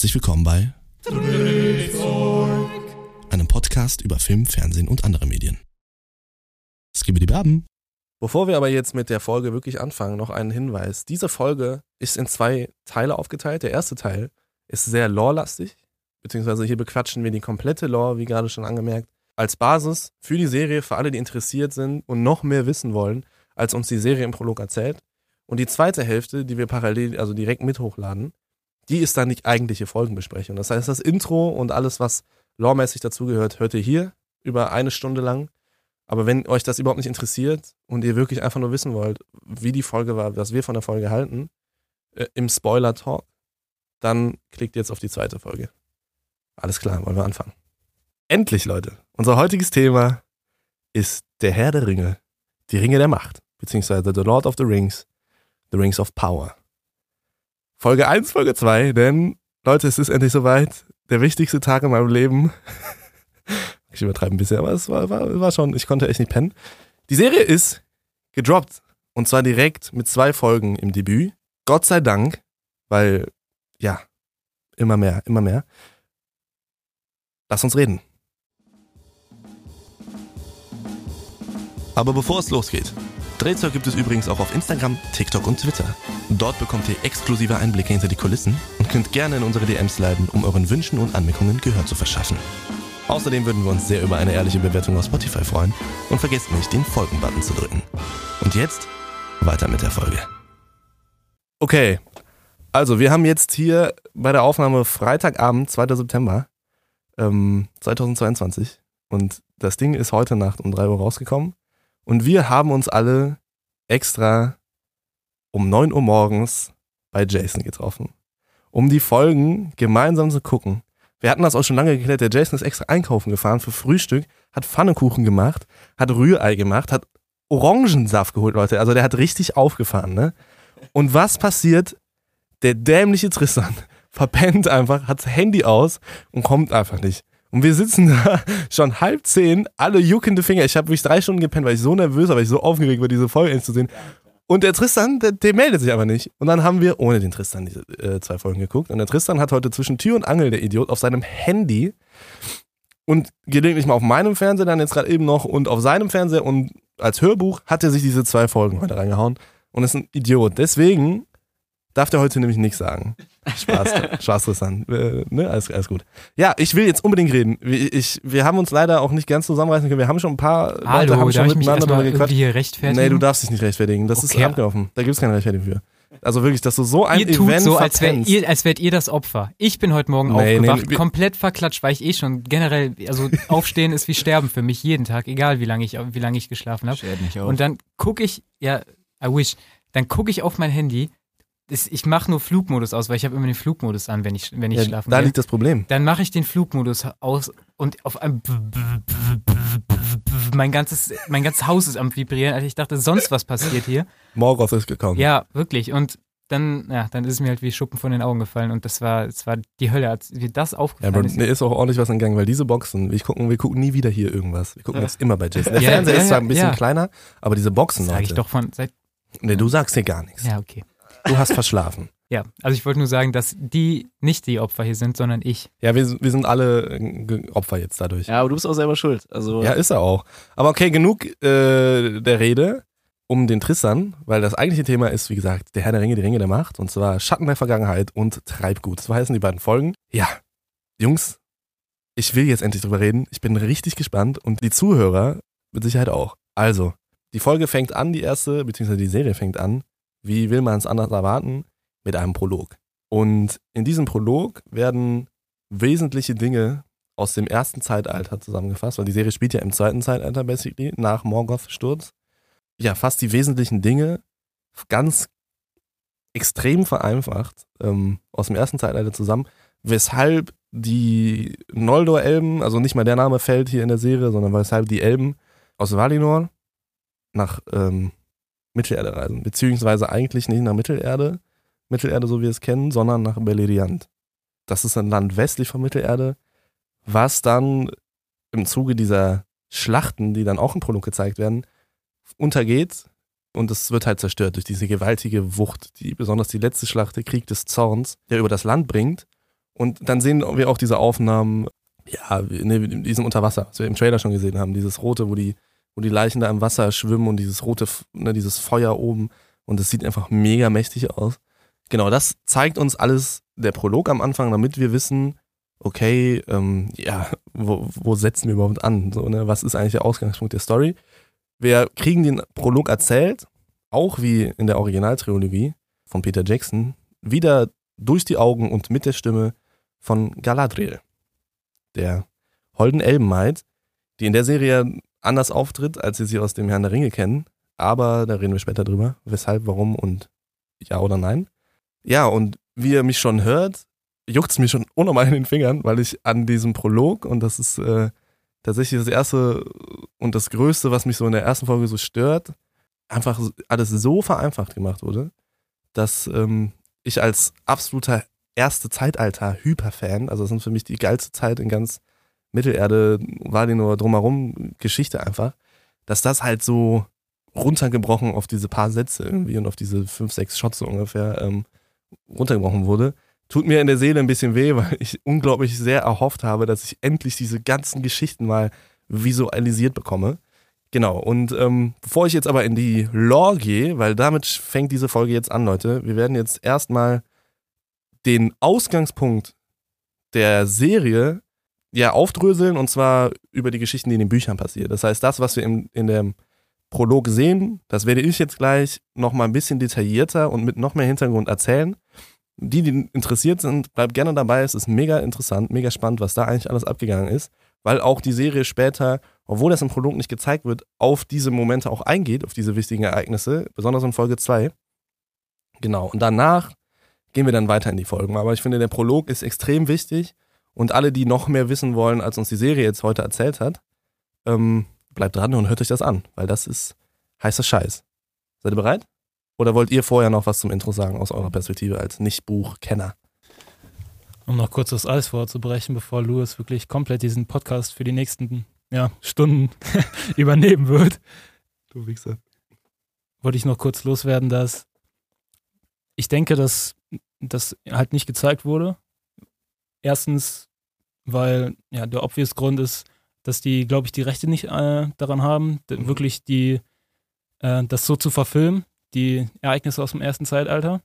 Herzlich willkommen bei einem Podcast über Film, Fernsehen und andere Medien. Skibidi Baben. Bevor wir aber jetzt mit der Folge wirklich anfangen, noch einen Hinweis. Diese Folge ist in zwei Teile aufgeteilt. Der erste Teil ist sehr lore-lastig, beziehungsweise hier bequatschen wir die komplette Lore, wie gerade schon angemerkt, als Basis für die Serie, für alle, die interessiert sind und noch mehr wissen wollen, als uns die Serie im Prolog erzählt. Und die zweite Hälfte, die wir parallel, also direkt mit hochladen, die ist dann die eigentliche Folgenbesprechung. Das heißt, das Intro und alles, was loremäßig dazugehört, hört ihr hier über eine Stunde lang. Aber wenn euch das überhaupt nicht interessiert und ihr wirklich einfach nur wissen wollt, wie die Folge war, was wir von der Folge halten, äh, im Spoiler-Talk, dann klickt jetzt auf die zweite Folge. Alles klar, wollen wir anfangen. Endlich, Leute. Unser heutiges Thema ist der Herr der Ringe, die Ringe der Macht, beziehungsweise The Lord of the Rings, The Rings of Power. Folge 1, Folge 2, denn Leute, es ist endlich soweit. Der wichtigste Tag in meinem Leben. Ich übertreibe ein bisschen, aber es war, war, war schon, ich konnte echt nicht pennen. Die Serie ist gedroppt. Und zwar direkt mit zwei Folgen im Debüt. Gott sei Dank, weil, ja, immer mehr, immer mehr. Lass uns reden. Aber bevor es losgeht, Drehzeug gibt es übrigens auch auf Instagram, TikTok und Twitter. Dort bekommt ihr exklusive Einblicke hinter die Kulissen und könnt gerne in unsere DMs leiten, um euren Wünschen und Anmerkungen Gehör zu verschaffen. Außerdem würden wir uns sehr über eine ehrliche Bewertung auf Spotify freuen und vergesst nicht, den Folgen-Button zu drücken. Und jetzt weiter mit der Folge. Okay, also wir haben jetzt hier bei der Aufnahme Freitagabend, 2. September ähm, 2022 und das Ding ist heute Nacht um 3 Uhr rausgekommen und wir haben uns alle extra um 9 Uhr morgens bei Jason getroffen, um die Folgen gemeinsam zu gucken. Wir hatten das auch schon lange geklärt. Der Jason ist extra einkaufen gefahren für Frühstück, hat Pfannekuchen gemacht, hat Rührei gemacht, hat Orangensaft geholt, Leute. Also der hat richtig aufgefahren, ne? Und was passiert? Der dämliche Tristan verpennt einfach, hat das Handy aus und kommt einfach nicht. Und wir sitzen da schon halb zehn, alle juckende Finger. Ich habe wirklich drei Stunden gepennt, weil ich so nervös war, weil ich so aufgeregt war, diese Folge zu sehen. Und der Tristan, der, der, meldet sich aber nicht. Und dann haben wir ohne den Tristan diese äh, zwei Folgen geguckt. Und der Tristan hat heute zwischen Tür und Angel, der Idiot, auf seinem Handy und gelegentlich mal auf meinem Fernseher, dann jetzt gerade eben noch und auf seinem Fernseher und als Hörbuch hat er sich diese zwei Folgen heute reingehauen und ist ein Idiot. Deswegen darf der heute nämlich nichts sagen. Spaß, Spaß Tristan. Äh, ne? alles, alles gut. Ja, ich will jetzt unbedingt reden. Ich, wir haben uns leider auch nicht ganz zusammenreißen können. Wir haben schon ein paar Hallo, Leute haben darf schon ich mich miteinander drüber gequatscht. hier rechtfertigen? Nee, du darfst dich nicht rechtfertigen. Das Okay. ist abgelaufen. Da gibt es keine Rechtfertigung für. Also wirklich, dass du so ein ihr tut Event so, als, wär verpennst. ihr, als wärt ihr das Opfer. Ich bin heute Morgen Nee, aufgewacht, nee, wir- komplett verklatscht, weil ich eh schon generell, also aufstehen ist wie sterben für mich jeden Tag, egal wie lange ich, wie lange ich geschlafen habe. Und dann gucke ich, ja, I wish, dann gucke ich auf mein Handy. Das, ich mache nur Flugmodus aus, weil ich habe immer den Flugmodus an, wenn ich, wenn ich ja, schlafen da gehe. liegt das Problem. Dann mache ich den Flugmodus aus und auf einem mein ganzes, mein ganzes Haus ist am vibrieren. Also ich dachte, sonst was passiert hier. Morgoth ist gekommen. Ja, wirklich. Und dann, ja, dann ist es mir halt wie Schuppen von den Augen gefallen und das war, das war die Hölle, als mir das Ja, aufgefallen aber ist. mir ist auch ordentlich was entgangen, weil diese Boxen, wir gucken, wir gucken nie wieder hier irgendwas. Wir gucken jetzt immer bei Jason. Der Ja, Fernseher ja, ist zwar ja, ein bisschen ja. kleiner, aber diese Boxen, Sag ich Leute. doch von seit, Nee, du sagst hier gar nichts. ja, okay. Du hast verschlafen. Ja, also ich wollte nur sagen, dass die nicht die Opfer hier sind, sondern ich. Ja, wir, wir sind alle äh, Opfer jetzt dadurch. ja, aber du bist auch selber schuld. Also, Ja, ist er auch. Aber okay, genug äh, der Rede um den Tristan, weil das eigentliche Thema ist, wie gesagt, der Herr der Ringe, die Ringe der Macht, und zwar Schatten der Vergangenheit und Treibgut. So heißen die beiden Folgen. Ja, Jungs, ich will jetzt endlich drüber reden. Ich bin richtig gespannt und die Zuhörer mit Sicherheit auch. Also, die Folge fängt an, die erste, beziehungsweise die Serie fängt an, wie will man es anders erwarten, mit einem Prolog. Und in diesem Prolog werden wesentliche Dinge aus dem ersten Zeitalter zusammengefasst, weil die Serie spielt ja im zweiten Zeitalter basically, nach Morgoths Sturz. Ja, fast die wesentlichen Dinge ganz extrem vereinfacht ähm, aus dem ersten Zeitalter zusammen, weshalb die Noldor-Elben, also nicht mal der Name fällt hier in der Serie, sondern weshalb die Elben aus Valinor nach ähm, Mittelerde reisen, beziehungsweise eigentlich nicht nach Mittelerde, Mittelerde so wie wir es kennen, sondern nach Beleriand. Das ist ein Land westlich von Mittelerde, was dann im Zuge dieser Schlachten, die dann auch im Prolog gezeigt werden, untergeht. Und es wird halt zerstört durch diese gewaltige Wucht, die besonders die letzte Schlacht, der Krieg des Zorns, der über das Land bringt. Und dann sehen wir auch diese Aufnahmen, ja, ne, diesem Unterwasser, was wir im Trailer schon gesehen haben, dieses rote, wo die, wo die Leichen da im Wasser schwimmen und dieses rote, ne, dieses Feuer oben. Und es sieht einfach mega mächtig aus. Genau, das zeigt uns alles der Prolog am Anfang, damit wir wissen, okay, ähm, ja, wo, wo setzen wir überhaupt an? So, ne? Was ist eigentlich der Ausgangspunkt der Story? Wir kriegen den Prolog erzählt, auch wie in der Originaltrilogie von Peter Jackson, wieder durch die Augen und mit der Stimme von Galadriel, der holden Elbenmaid, die in der Serie anders auftritt, als wir sie aus dem Herrn der Ringe kennen. Aber da reden wir später drüber, weshalb, warum und ja oder nein. Ja, und wie ihr mich schon hört, juckt es mir schon unnormal in den Fingern, weil ich an diesem Prolog, und das ist äh, tatsächlich das erste und das Größte, was mich so in der ersten Folge so stört, einfach alles so vereinfacht gemacht wurde, dass ähm, ich als absoluter erste Zeitalter-Hyperfan, also das sind für mich die geilste Zeit in ganz Mittelerde, war die nur drumherum Geschichte einfach, dass das halt so runtergebrochen auf diese paar Sätze irgendwie und auf diese fünf, sechs Shots so ungefähr ähm, runtergebrochen wurde. Tut mir in der Seele ein bisschen weh, weil ich unglaublich sehr erhofft habe, dass ich endlich diese ganzen Geschichten mal visualisiert bekomme. Genau, und ähm, bevor ich jetzt aber in die Lore gehe, weil damit fängt diese Folge jetzt an, Leute, wir werden jetzt erstmal den Ausgangspunkt der Serie ja aufdröseln und zwar über die Geschichten, die in den Büchern passieren. Das heißt, das, was wir im, in dem Prolog sehen, das werde ich jetzt gleich nochmal ein bisschen detaillierter und mit noch mehr Hintergrund erzählen. Die, die interessiert sind, bleibt gerne dabei. Es ist mega interessant, mega spannend, was da eigentlich alles abgegangen ist, weil auch die Serie später, obwohl das im Prolog nicht gezeigt wird, auf diese Momente auch eingeht, auf diese wichtigen Ereignisse, besonders in Folge 2. Genau. Und danach gehen wir dann weiter in die Folgen. Aber ich finde, der Prolog ist extrem wichtig und alle, die noch mehr wissen wollen, als uns die Serie jetzt heute erzählt hat, ähm, bleibt dran und hört euch das an, weil das ist heißer Scheiß. Seid ihr bereit? Oder wollt ihr vorher noch was zum Intro sagen aus eurer Perspektive als Nicht-Buch-Kenner? Um noch kurz das Eis vorzubrechen, bevor Louis wirklich komplett diesen Podcast für die nächsten ja, Stunden übernehmen wird. Du Wichser. Wollte ich noch kurz loswerden, dass ich denke, dass das halt nicht gezeigt wurde. Erstens, weil ja der obvious Grund ist, dass die, glaube ich, die Rechte nicht äh, daran haben, mhm. wirklich die äh, das so zu verfilmen, die Ereignisse aus dem ersten Zeitalter.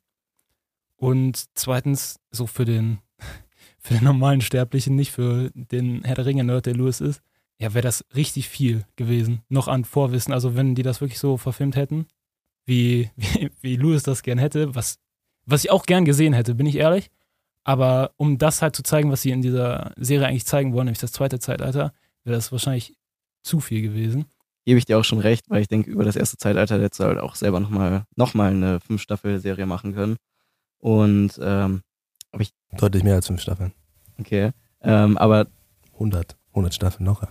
Und zweitens, so für den, für den normalen Sterblichen, nicht für den Herr der Ringe-Nerd, der Louis ist, ja, wäre das richtig viel gewesen, noch an Vorwissen. Also wenn die das wirklich so verfilmt hätten, wie, wie, wie Louis das gern hätte, was, was ich auch gern gesehen hätte, bin ich ehrlich. Aber um das halt zu zeigen, was sie in dieser Serie eigentlich zeigen wollen, nämlich das zweite Zeitalter, wäre das wahrscheinlich zu viel gewesen. Gebe ich dir auch schon recht, weil ich denke, über das erste Zeitalter hättest du halt auch selber nochmal noch mal eine Fünf-Staffel-Serie machen können. Und, ähm, aber ich. Deutlich mehr als fünf Staffeln. Okay. Ähm, aber. 100. 100 Staffeln noch.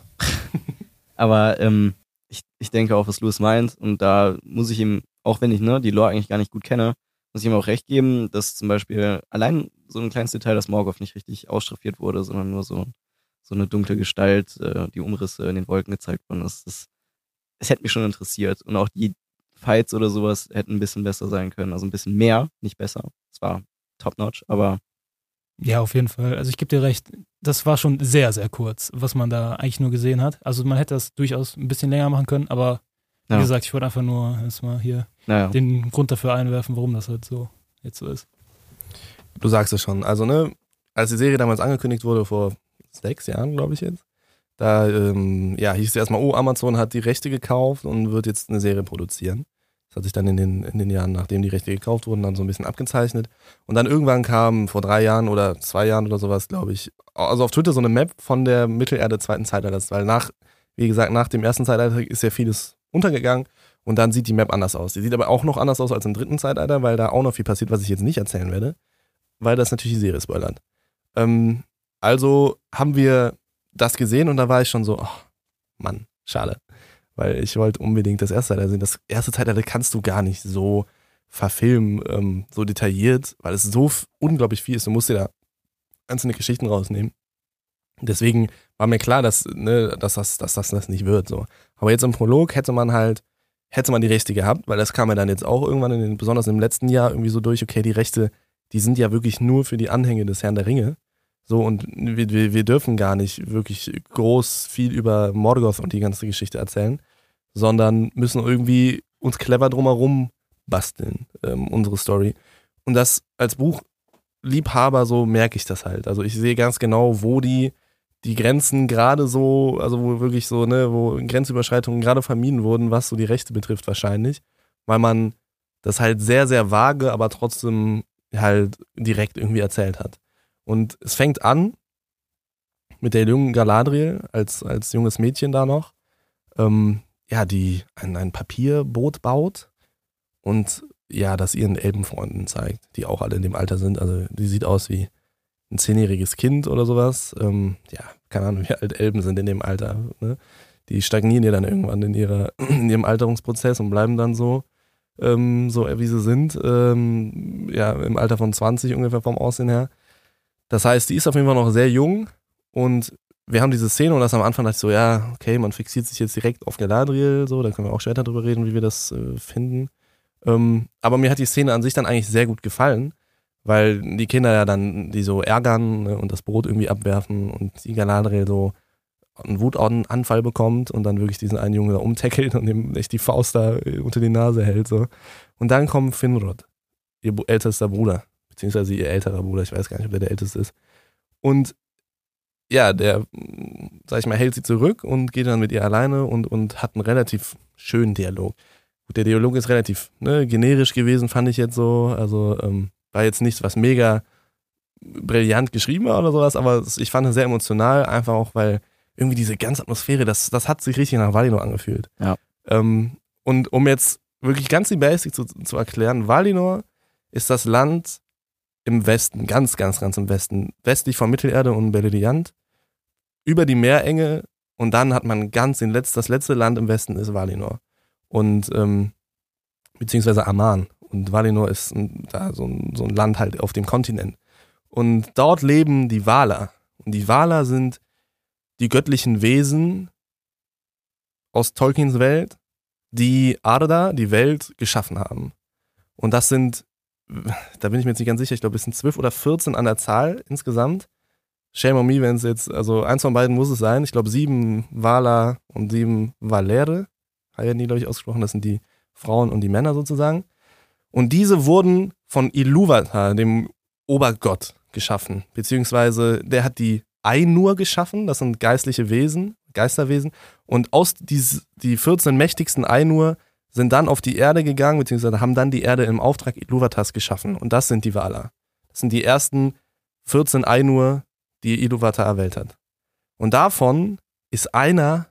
aber, ähm, ich, ich denke auch, was Louis meint. Und da muss ich ihm, auch wenn ich ne, die Lore eigentlich gar nicht gut kenne, muss ich ihm auch recht geben, dass zum Beispiel allein so ein kleines Detail, dass Morgoth nicht richtig ausstraffiert wurde, sondern nur so so eine dunkle Gestalt, äh, die Umrisse in den Wolken gezeigt wurden. Das, das, es hätte mich schon interessiert. Und auch die Fights oder sowas hätten ein bisschen besser sein können. Also ein bisschen mehr, nicht besser. Es war top-notch, aber. Ja, auf jeden Fall. Also ich gebe dir recht, das war schon sehr, sehr kurz, was man da eigentlich nur gesehen hat. Also man hätte das durchaus ein bisschen länger machen können, aber wie ja. gesagt, ich wollte einfach nur erstmal hier naja. den Grund dafür einwerfen, warum das halt so jetzt so ist. Du sagst es schon. Also, ne, als die Serie damals angekündigt wurde, vor sechs Jahren, glaube ich jetzt. Da ähm, ja, hieß es erstmal, oh, Amazon hat die Rechte gekauft und wird jetzt eine Serie produzieren. Das hat sich dann in den, in den Jahren, nachdem die Rechte gekauft wurden, dann so ein bisschen abgezeichnet. Und dann irgendwann kam vor drei Jahren oder zwei Jahren oder sowas, glaube ich, also auf Twitter so eine Map von der Mittelerde zweiten Zeitalters, weil nach, wie gesagt, nach dem ersten Zeitalter ist ja vieles untergegangen und dann sieht die Map anders aus. Die sieht aber auch noch anders aus als im dritten Zeitalter, weil da auch noch viel passiert, was ich jetzt nicht erzählen werde, weil das natürlich die Serie spoilert. Ähm, also haben wir das gesehen und da war ich schon so, oh, Mann, schade. Weil ich wollte unbedingt das erste Teil sehen. Das erste Teil kannst du gar nicht so verfilmen, ähm, so detailliert, weil es so unglaublich viel ist. Du musst dir da einzelne Geschichten rausnehmen. Deswegen war mir klar, dass, ne, dass, das, dass das das nicht wird. So. Aber jetzt im Prolog hätte man halt, hätte man die Rechte gehabt, weil das kam ja dann jetzt auch irgendwann, in den, besonders im letzten Jahr, irgendwie so durch, okay, die Rechte, die sind ja wirklich nur für die Anhänge des Herrn der Ringe. So, und wir, wir, dürfen gar nicht wirklich groß viel über Morgoth und die ganze Geschichte erzählen, sondern müssen irgendwie uns clever drumherum basteln, ähm, unsere Story. Und das als Buchliebhaber so merke ich das halt. Also ich sehe ganz genau, wo die, die Grenzen gerade so, also wo wirklich so, ne, wo Grenzüberschreitungen gerade vermieden wurden, was so die Rechte betrifft wahrscheinlich, weil man das halt sehr, sehr vage, aber trotzdem halt direkt irgendwie erzählt hat. Und es fängt an mit der jungen Galadriel als, als junges Mädchen da noch, ähm, ja, die ein, ein Papierboot baut und ja, das ihren Elbenfreunden zeigt, die auch alle in dem Alter sind. Also die sieht aus wie ein zehnjähriges Kind oder sowas. Ähm, ja, keine Ahnung, wie alt Elben sind in dem Alter. Ne? Die stagnieren ja dann irgendwann in, ihrer, in ihrem Alterungsprozess und bleiben dann so, ähm, so wie sie sind. Ähm, ja, im Alter von 20 ungefähr vom Aussehen her. Das heißt, die ist auf jeden Fall noch sehr jung und wir haben diese Szene und das am Anfang dachte ich so, ja, okay, man fixiert sich jetzt direkt auf Galadriel, so, da können wir auch später drüber reden, wie wir das äh, finden. Ähm, aber mir hat die Szene an sich dann eigentlich sehr gut gefallen, weil die Kinder ja dann die so ärgern ne, und das Brot irgendwie abwerfen und die Galadriel so einen Wutanfall bekommt und dann wirklich diesen einen Jungen da umtackelt und ihm echt die Faust da äh, unter die Nase hält. So. Und dann kommt Finrod, ihr ältester Bruder, beziehungsweise ihr älterer Bruder, ich weiß gar nicht, ob der der älteste ist. Und ja, der, sag ich mal, hält sie zurück und geht dann mit ihr alleine und, und hat einen relativ schönen Dialog. Der Dialog ist relativ ne, generisch gewesen, fand ich jetzt so. Also ähm, war jetzt nichts, was mega brillant geschrieben war oder sowas, aber ich fand es sehr emotional, einfach auch, weil irgendwie diese ganze Atmosphäre, das, das hat sich richtig nach Valinor angefühlt. Ja. Ähm, und um jetzt wirklich ganz die Basics zu, zu erklären, Valinor ist das Land im Westen, ganz, ganz, ganz im Westen, westlich von Mittelerde und Beleriand, über die Meerenge und dann hat man ganz den Letz-, das letzte Land im Westen ist Valinor und ähm, beziehungsweise Aman. Und Valinor ist ein, da so ein, so ein Land halt auf dem Kontinent. Und dort leben die Valar. Und die Valar sind die göttlichen Wesen aus Tolkiens Welt, die Arda, die Welt, geschaffen haben. Und das sind, da bin ich mir jetzt nicht ganz sicher, ich glaube, es sind zwölf oder 14 an der Zahl insgesamt. Shame on me, wenn es jetzt, also eins von beiden muss es sein. Ich glaube, sieben Valar und sieben Valere werden die, glaube ich, ausgesprochen. Das sind die Frauen und die Männer sozusagen. Und diese wurden von Iluvatar, dem Obergott, geschaffen. Beziehungsweise der hat die Ainur geschaffen. Das sind geistliche Wesen, Geisterwesen. Und aus dies, die 14 mächtigsten Ainur sind dann auf die Erde gegangen, beziehungsweise haben dann die Erde im Auftrag Iluvatars geschaffen. Und das sind die Valar. Das sind die ersten 14 Ainur, die Iluvatar erwählt hat. Und davon ist einer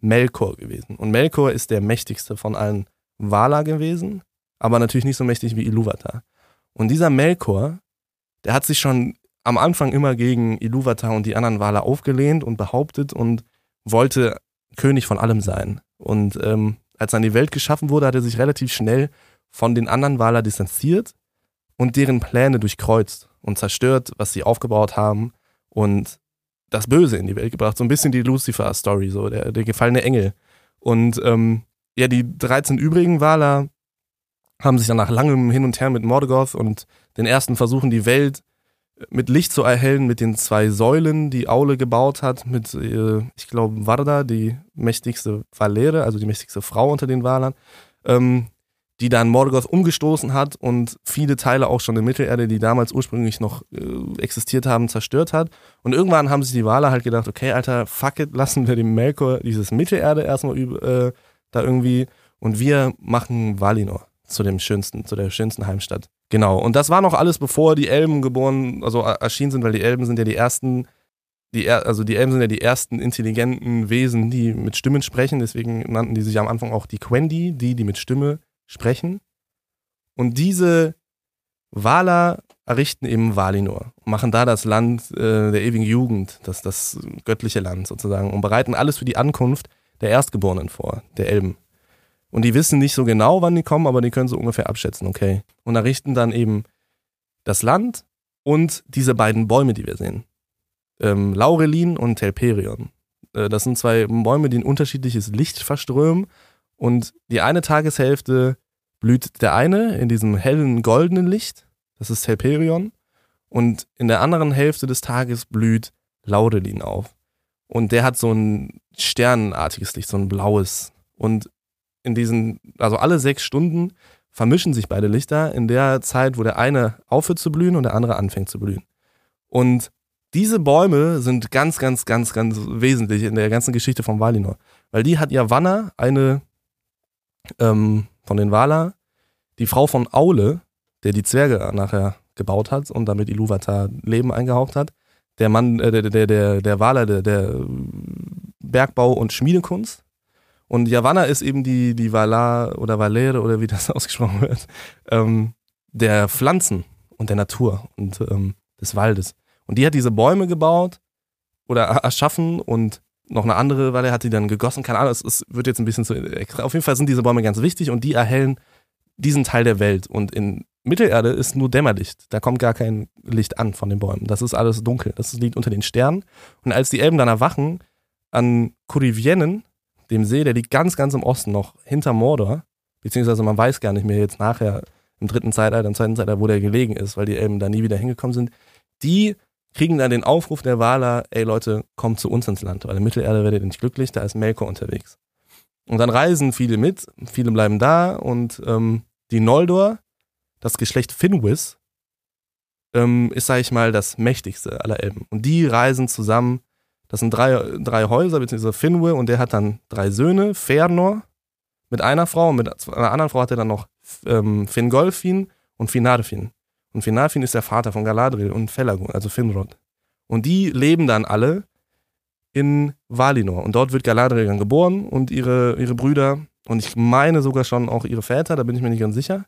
Melkor gewesen. Und Melkor ist der mächtigste von allen Valar gewesen, aber natürlich nicht so mächtig wie Iluvatar. Und dieser Melkor, der hat sich schon am Anfang immer gegen Iluvatar und die anderen Valar aufgelehnt und behauptet und wollte König von allem sein. Und ähm, als dann die Welt geschaffen wurde, hat er sich relativ schnell von den anderen Valar distanziert und deren Pläne durchkreuzt und zerstört, was sie aufgebaut haben. Und das Böse in die Welt gebracht. So ein bisschen die Lucifer-Story, so der, der gefallene Engel. Und ähm, ja, die 13 übrigen Valar haben sich dann nach langem Hin und Her mit Morgoth und den ersten Versuchen, die Welt mit Licht zu erhellen, mit den zwei Säulen, die Aule gebaut hat, mit, äh, ich glaube, Varda, die mächtigste Valere, also die mächtigste Frau unter den Valern, ähm, die dann Morgoth umgestoßen hat und viele Teile auch schon in Mittelerde, die damals ursprünglich noch äh, existiert haben, zerstört hat. Und irgendwann haben sich die Waler halt gedacht, okay, Alter, fuck it, lassen wir dem Melkor dieses Mittelerde erstmal äh, da irgendwie und wir machen Valinor zu dem schönsten, zu der schönsten Heimstatt. Genau. Und das war noch alles, bevor die Elben geboren, also erschienen sind, weil die Elben sind ja die ersten, die, also die Elben sind ja die ersten intelligenten Wesen, die mit Stimmen sprechen. Deswegen nannten die sich am Anfang auch die Quendi, die, die mit Stimme sprechen. Und diese Valar errichten eben Valinor und machen da das Land äh, der ewigen Jugend, das, das göttliche Land sozusagen, und bereiten alles für die Ankunft der Erstgeborenen vor, der Elben. Und die wissen nicht so genau, wann die kommen, aber die können so ungefähr abschätzen, okay. Und errichten dann eben das Land und diese beiden Bäume, die wir sehen. Ähm, Laurelin und Telperion. Äh, das sind zwei Bäume, die ein unterschiedliches Licht verströmen und die eine Tageshälfte blüht der eine in diesem hellen goldenen Licht, das ist Telperion. Und in der anderen Hälfte des Tages blüht Laurelin auf. Und der hat so ein sternenartiges Licht, so ein blaues. Und in diesen, also alle sechs Stunden vermischen sich beide Lichter in der Zeit, wo der eine aufhört zu blühen und der andere anfängt zu blühen. Und diese Bäume sind ganz, ganz, ganz, ganz wesentlich in der ganzen Geschichte von Valinor. Weil die hat Yavanna, eine ähm, von den Valar, die Frau von Aule, der die Zwerge nachher gebaut hat und damit Iluvatar Leben eingehaucht hat, der Mann, äh, der, der, der, der Valar, der, der Bergbau- und Schmiedekunst. Und Yavanna ist eben die, die Valar oder Valere oder wie das ausgesprochen wird, ähm, der Pflanzen und der Natur und ähm, des Waldes. Und die hat diese Bäume gebaut oder erschaffen und noch eine andere Valle hat die dann gegossen. Keine Ahnung, es, es wird jetzt ein bisschen zu extra. Auf jeden Fall sind diese Bäume ganz wichtig und die erhellen diesen Teil der Welt. Und in Mittelerde ist nur Dämmerlicht. Da kommt gar kein Licht an von den Bäumen. Das ist alles dunkel. Das liegt unter den Sternen. Und als die Elben dann erwachen, an Kurivienen, dem See, der liegt ganz, ganz im Osten noch hinter Mordor, beziehungsweise man weiß gar nicht mehr jetzt nachher im dritten Zeitalter, im zweiten Zeitalter, wo der gelegen ist, weil die Elben da nie wieder hingekommen sind. Die kriegen dann den Aufruf der Waler, ey Leute, kommt zu uns ins Land, weil in Mittelerde werdet ihr nicht glücklich, da ist Melkor unterwegs. Und dann reisen viele mit, viele bleiben da und ähm, die Noldor, das Geschlecht Finwis, ähm, ist, sag ich mal, das mächtigste aller Elben. Und die reisen zusammen, das sind drei, drei Häuser, beziehungsweise Finwë und der hat dann drei Söhne, Fëanor mit einer Frau und mit einer anderen Frau hat er dann noch ähm, Fingolfin und Finarfin. Und Finarfin ist der Vater von Galadriel und Felagund, also Finrod. Und die leben dann alle in Valinor. Und dort wird Galadriel dann geboren und ihre, ihre Brüder und ich meine sogar schon auch ihre Väter, da bin ich mir nicht ganz sicher.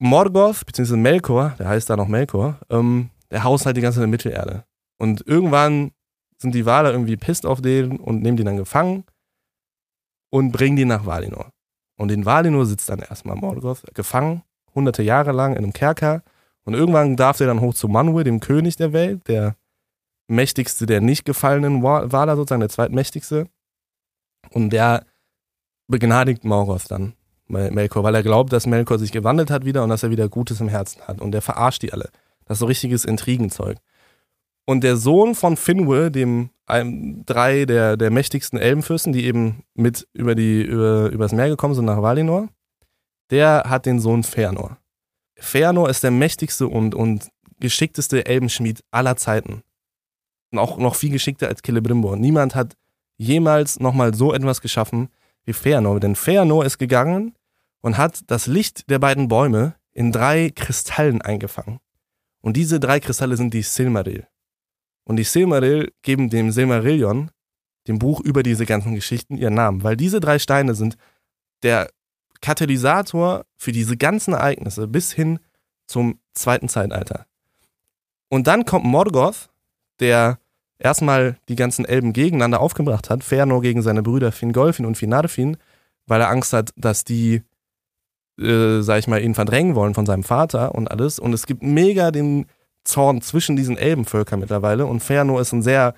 Morgoth, beziehungsweise Melkor, der heißt da noch Melkor, ähm, der haust halt die ganze Mittelerde. Und irgendwann sind die Waler irgendwie pisst auf den und nehmen den dann gefangen und bringen den nach Valinor. Und in Valinor sitzt dann erstmal Morgoth gefangen, hunderte Jahre lang in einem Kerker. Und irgendwann darf er dann hoch zu Manwë, dem König der Welt, der mächtigste der nicht gefallenen Waler sozusagen, der zweitmächtigste. Und der begnadigt Morgoth dann, Melkor, weil er glaubt, dass Melkor sich gewandelt hat wieder und dass er wieder Gutes im Herzen hat. Und der verarscht die alle. Das ist so richtiges Intrigenzeug. Und der Sohn von Finwë, dem einem drei der, der mächtigsten Elbenfürsten, die eben mit über die über, übers Meer gekommen sind nach Valinor, der hat den Sohn Fëanor. Fëanor ist der mächtigste und, und geschickteste Elbenschmied aller Zeiten. Und auch noch viel geschickter als Celebrimbor. Niemand hat jemals nochmal so etwas geschaffen wie Fëanor. Denn Fëanor ist gegangen und hat das Licht der beiden Bäume in drei Kristallen eingefangen. Und diese drei Kristalle sind die Silmaril. Und die Silmaril geben dem Silmarillion, dem Buch über diese ganzen Geschichten, ihren Namen. Weil diese drei Steine sind der Katalysator für diese ganzen Ereignisse bis hin zum zweiten Zeitalter. Und dann kommt Morgoth, der erstmal die ganzen Elben gegeneinander aufgebracht hat, Fëanor gegen seine Brüder Fingolfin und Finarfin, weil er Angst hat, dass die, äh, sag ich mal, ihn verdrängen wollen von seinem Vater und alles. Und es gibt mega den Zorn zwischen diesen Elbenvölkern mittlerweile. Und Fëanor ist ein sehr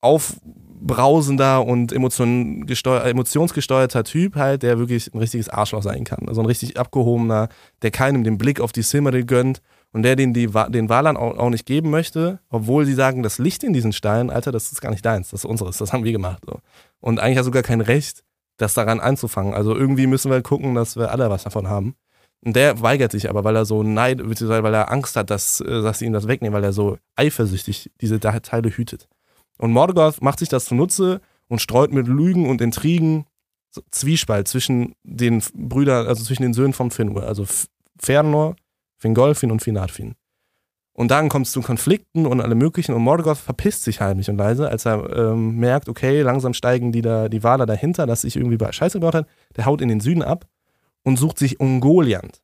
aufbrausender und emotionsgesteuerter Typ halt, der wirklich ein richtiges Arschloch sein kann. Also ein richtig abgehobener, der keinem den Blick auf die Silmaril gönnt und der den, die, den Walern auch, auch, nicht geben möchte, obwohl sie sagen, das Licht in diesen Steinen, Alter, das ist gar nicht deins, das ist unseres, das haben wir gemacht. So. Und eigentlich hat sogar kein Recht, das daran anzufangen. Also irgendwie müssen wir gucken, dass wir alle was davon haben. Und der weigert sich aber, weil er so neid, beziehungsweise weil er Angst hat, dass, äh, dass sie ihm das wegnehmen, weil er so eifersüchtig diese Teile hütet. Und Morgoth macht sich das zunutze und streut mit Lügen und Intrigen Zwiespalt zwischen den Brüdern, also zwischen den Söhnen von Finwë, also Fernor, Fingolfin und Finarfin. Und dann kommt es zu Konflikten und alle möglichen und Morgoth verpisst sich heimlich und leise, als er ähm, merkt, okay, langsam steigen die, da, die Waler dahinter, dass sich irgendwie Scheiße gebaut hat. Der haut in den Süden ab und sucht sich Ungoliant.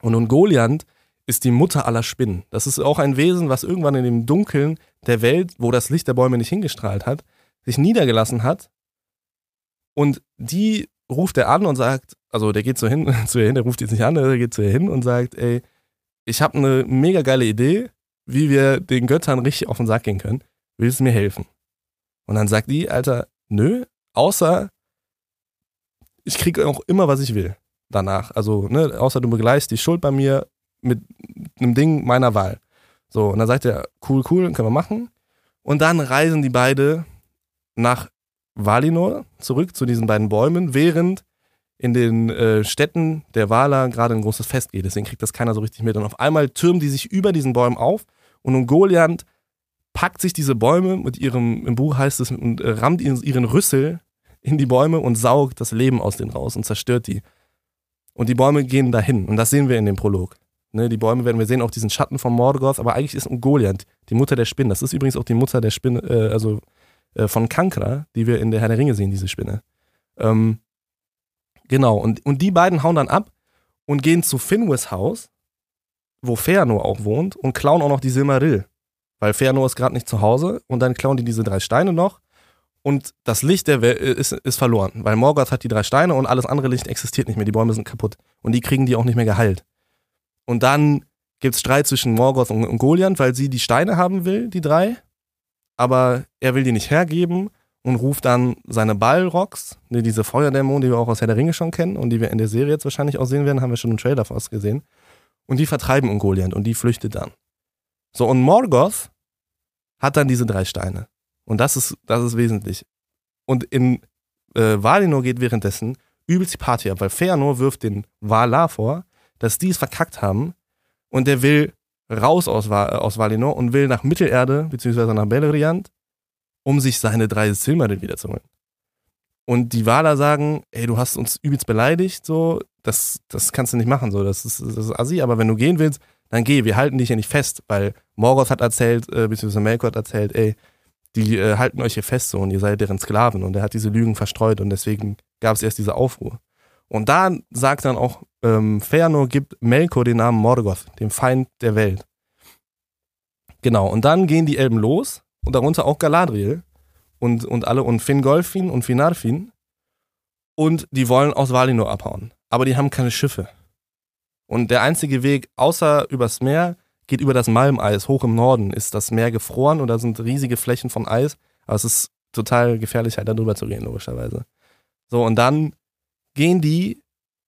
Und Ungoliant ist die Mutter aller Spinnen. Das ist auch ein Wesen, was irgendwann in dem Dunkeln der Welt, wo das Licht der Bäume nicht hingestrahlt hat, sich niedergelassen hat. Und die ruft er an und sagt, also der geht so hin, zu ihr hin, der ruft jetzt nicht an, der geht zu ihr hin und sagt, ey, ich habe eine mega geile Idee, wie wir den Göttern richtig auf den Sack gehen können. Willst du mir helfen? Und dann sagt die, Alter, nö, außer ich kriege auch immer, was ich will danach. Also, ne, außer du begleichst die Schuld bei mir mit einem Ding meiner Wahl. So, und dann sagt er, cool, cool, können wir machen. Und dann reisen die beide nach Valinor zurück zu diesen beiden Bäumen, während in den äh, Städten der Valar gerade ein großes Fest geht. Deswegen kriegt das keiner so richtig mit. Und auf einmal türmen die sich über diesen Bäumen auf und Ungoliant packt sich diese Bäume mit ihrem, im Buch heißt es, und äh, rammt ihren Rüssel in die Bäume und saugt das Leben aus denen raus und zerstört die. Und die Bäume gehen dahin. Und das sehen wir in dem Prolog. Ne, die Bäume werden wir sehen, auch diesen Schatten von Morgoth, aber eigentlich ist Ungoliant die Mutter der Spinne. Das ist übrigens auch die Mutter der Spinne, äh, also äh, von Kankra, die wir in der Herr der Ringe sehen, diese Spinne. Ähm, genau, und, und die beiden hauen dann ab und gehen zu Finwes Haus, wo Fëanor auch wohnt, und klauen auch noch die Silmaril. Weil Fëanor ist gerade nicht zu Hause und dann klauen die diese drei Steine noch und das Licht der Welt ist, ist verloren, weil Morgoth hat die drei Steine und alles andere Licht existiert nicht mehr, die Bäume sind kaputt und die kriegen die auch nicht mehr geheilt. Und dann gibt es Streit zwischen Morgoth und, und Goliath, weil sie die Steine haben will, die drei, aber er will die nicht hergeben und ruft dann seine Balrogs, ne, diese Feuerdämonen, die wir auch aus Herr der Ringe schon kennen und die wir in der Serie jetzt wahrscheinlich auch sehen werden, haben wir schon im Trailer fast gesehen. Und die vertreiben Ungoliant und die flüchtet dann. So, und Morgoth hat dann diese drei Steine. Und das ist, das ist wesentlich. Und in äh, Valinor geht währenddessen übelst die Party ab, weil Feanor wirft den Valar vor, dass die es verkackt haben und der will raus aus, aus Valinor und will nach Mittelerde, beziehungsweise nach Beleriand, um sich seine drei Silmaril wiederzuholen. Und die Valar sagen, ey, du hast uns übelst beleidigt, so, das, das kannst du nicht machen, so, das ist, das ist assi, aber wenn du gehen willst, dann geh, wir halten dich ja nicht fest, weil Morgoth hat erzählt, äh, beziehungsweise Melkor hat erzählt, ey, die äh, halten euch hier fest so und ihr seid deren Sklaven und er hat diese Lügen verstreut und deswegen gab es erst diese Aufruhr. Und da sagt dann auch ähm, Fëanor gibt Melkor den Namen Morgoth, dem Feind der Welt. Genau, und dann gehen die Elben los und darunter auch Galadriel und, und alle und Fingolfin und Finarfin und die wollen aus Valinor abhauen. Aber die haben keine Schiffe. Und der einzige Weg, außer übers Meer, geht über das Malmeis hoch im Norden. Ist das Meer gefroren und da sind riesige Flächen von Eis. Aber es ist total gefährlich, halt da drüber zu gehen, logischerweise. So, und dann gehen die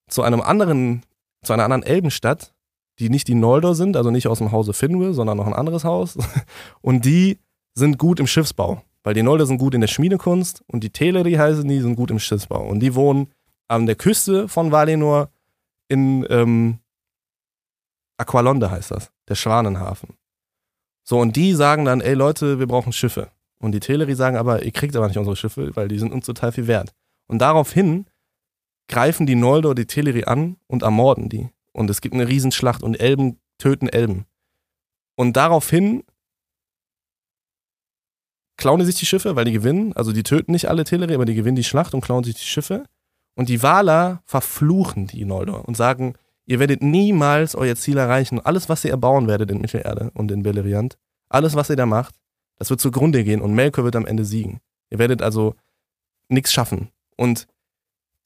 zu einem anderen, zu einer anderen Elbenstadt, die nicht die Noldor sind, also nicht aus dem Hause Finwë, sondern noch ein anderes Haus. Und die sind gut im Schiffsbau. Weil die Noldor sind gut in der Schmiedekunst und die Teleri heißen die, sind gut im Schiffsbau. Und die wohnen an der Küste von Valinor in ähm, Aqualonde heißt das, der Schwanenhafen. So, und die sagen dann, ey Leute, wir brauchen Schiffe. Und die Teleri sagen aber, ihr kriegt aber nicht unsere Schiffe, weil die sind uns total viel wert. Und daraufhin greifen die Noldor die Teleri an und ermorden die. Und es gibt eine Riesenschlacht und Elben töten Elben. Und daraufhin klauen die sich die Schiffe, weil die gewinnen. Also die töten nicht alle Teleri, aber die gewinnen die Schlacht und klauen sich die Schiffe. Und die Valar verfluchen die Noldor und sagen, ihr werdet niemals euer Ziel erreichen. Alles, was ihr erbauen werdet in Mittelerde und in Beleriand, alles, was ihr da macht, das wird zugrunde gehen und Melkor wird am Ende siegen. Ihr werdet also nichts schaffen. Und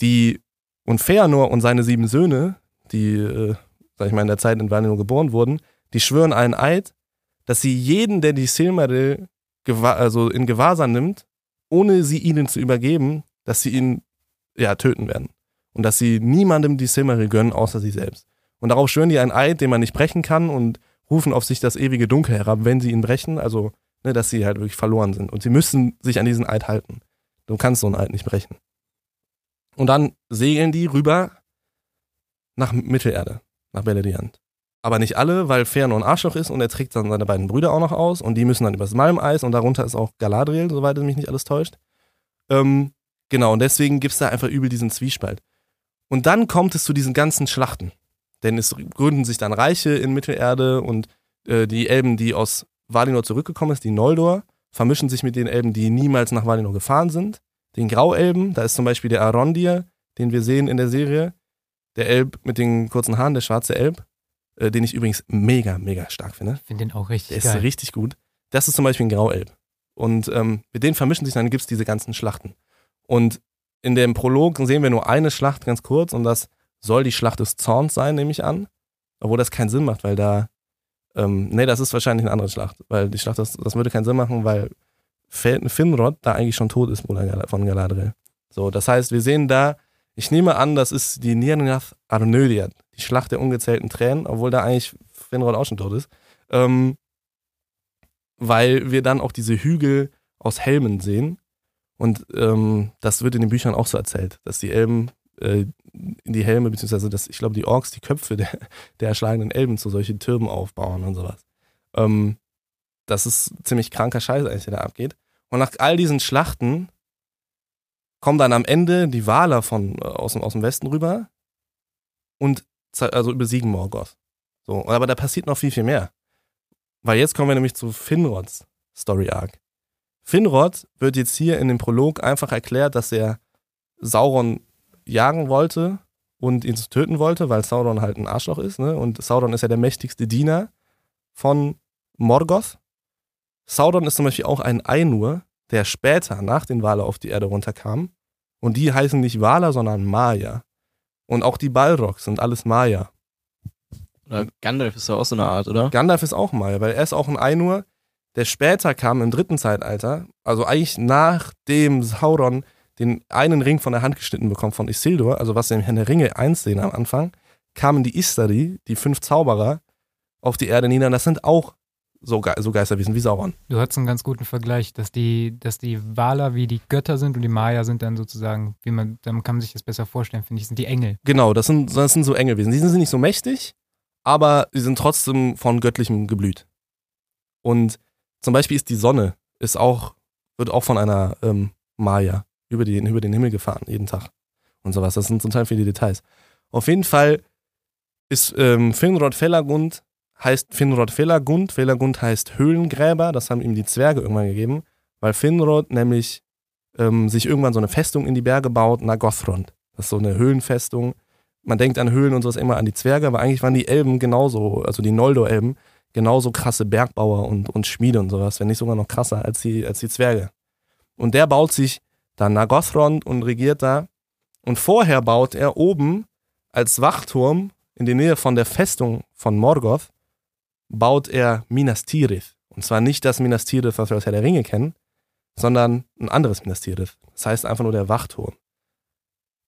die und Feanor und seine sieben Söhne, die, äh, sag ich mal, in der Zeit in Valinor geboren wurden, die schwören einen Eid, dass sie jeden, der die Silmaril also in Gewahrsam nimmt, ohne sie ihnen zu übergeben, dass sie ihn ja töten werden und dass sie niemandem die Silmaril gönnen, außer sie selbst. Und darauf schwören die einen Eid, den man nicht brechen kann und rufen auf sich das ewige Dunkel herab, wenn sie ihn brechen, also ne, dass sie halt wirklich verloren sind. Und sie müssen sich an diesen Eid halten. Du kannst so einen Eid nicht brechen. Und dann segeln die rüber nach Mittelerde, nach Beleriand. Aber nicht alle, weil Fëanor ein Arschloch ist und er trägt dann seine beiden Brüder auch noch aus und die müssen dann übers Malmeis und darunter ist auch Galadriel, soweit es mich nicht alles täuscht. Ähm, genau, und deswegen gibt es da einfach übel diesen Zwiespalt. Und dann kommt es zu diesen ganzen Schlachten. Denn es gründen sich dann Reiche in Mittelerde und äh, die Elben, die aus Valinor zurückgekommen sind, die Noldor, vermischen sich mit den Elben, die niemals nach Valinor gefahren sind den Grauelben. Da ist zum Beispiel der Arondir, den wir sehen in der Serie. Der Elb mit den kurzen Haaren, der schwarze Elb, äh, den ich übrigens mega, mega stark finde. Ich finde den auch richtig der geil. ist richtig gut. Das ist zum Beispiel ein Grauelb. Und ähm, mit denen vermischen sich dann, gibt es diese ganzen Schlachten. Und in dem Prolog sehen wir nur eine Schlacht ganz kurz und das soll die Schlacht des Zorns sein, nehme ich an. Obwohl das keinen Sinn macht, weil da, ähm, nee, das ist wahrscheinlich eine andere Schlacht, weil die Schlacht, das, das würde keinen Sinn machen, weil Finrod da eigentlich schon tot ist von Galadriel. So, das heißt, wir sehen da, ich nehme an, das ist die Nirnath Arnödiad, die Schlacht der ungezählten Tränen, obwohl da eigentlich Finrod auch schon tot ist. Ähm, weil wir dann auch diese Hügel aus Helmen sehen. Und ähm, das wird in den Büchern auch so erzählt, dass die Elben äh, die Helme, beziehungsweise dass, ich glaube, die Orks die Köpfe der, der erschlagenen Elben zu solchen Türmen aufbauen und sowas. Ähm, das ist ziemlich kranker Scheiß eigentlich, der da abgeht. Und nach all diesen Schlachten kommen dann am Ende die Waler von, äh, aus, dem, aus dem Westen rüber und also besiegen Morgoth. So, aber da passiert noch viel, viel mehr. Weil jetzt kommen wir nämlich zu Finrods Story Arc. Finrod wird jetzt hier in dem Prolog einfach erklärt, dass er Sauron jagen wollte und ihn töten wollte, weil Sauron halt ein Arschloch ist. Ne? Und Sauron ist ja der mächtigste Diener von Morgoth. Sauron ist zum Beispiel auch ein Ainur, der später nach den Waler auf die Erde runterkam. Und die heißen nicht Waler, sondern Maya. Und auch die Balrogs sind alles Maya. Oder Gandalf ist ja auch so eine Art, oder? Gandalf ist auch Maya, weil er ist auch ein Ainur, der später kam im dritten Zeitalter, also eigentlich nachdem Sauron den einen Ring von der Hand geschnitten bekommt von Isildur, also was wir im Herrn der Ringe 1 sehen am Anfang, kamen die Istari, die fünf Zauberer, auf die Erde nieder. Und das sind auch so, Ge so Geisterwesen wie Sauron. Du hattest einen ganz guten Vergleich, dass die, dass die Waler wie die Götter sind und die Maya sind dann sozusagen, wie man, dann kann man sich das besser vorstellen, finde ich, sind die Engel. Genau, das sind, das sind so Engelwesen. Die sind nicht so mächtig, aber sie sind trotzdem von göttlichem geblüht. Und zum Beispiel ist die Sonne, ist auch, wird auch von einer ähm, Maya über den, über den Himmel gefahren, jeden Tag. Und sowas. Das sind zum Teil viele Details. Auf jeden Fall ist ähm, Finrod Felagund, heißt Finrod Felagund. Felagund heißt Höhlengräber, das haben ihm die Zwerge irgendwann gegeben, weil Finrod nämlich ähm, sich irgendwann so eine Festung in die Berge baut, Nagothrond. Das ist so eine Höhlenfestung. Man denkt an Höhlen und sowas immer an die Zwerge, aber eigentlich waren die Elben genauso, also die Noldor-Elben, genauso krasse Bergbauer und, und Schmiede und sowas, wenn nicht sogar noch krasser als die, als die Zwerge. Und der baut sich dann Nagothrond und regiert da. Und vorher baut er oben als Wachturm in der Nähe von der Festung von Morgoth, baut er Minas Tirith. Und zwar nicht das Minas Tirith, was wir aus Herr der Ringe kennen, sondern ein anderes Minas Tirith. Das heißt einfach nur der Wachturm.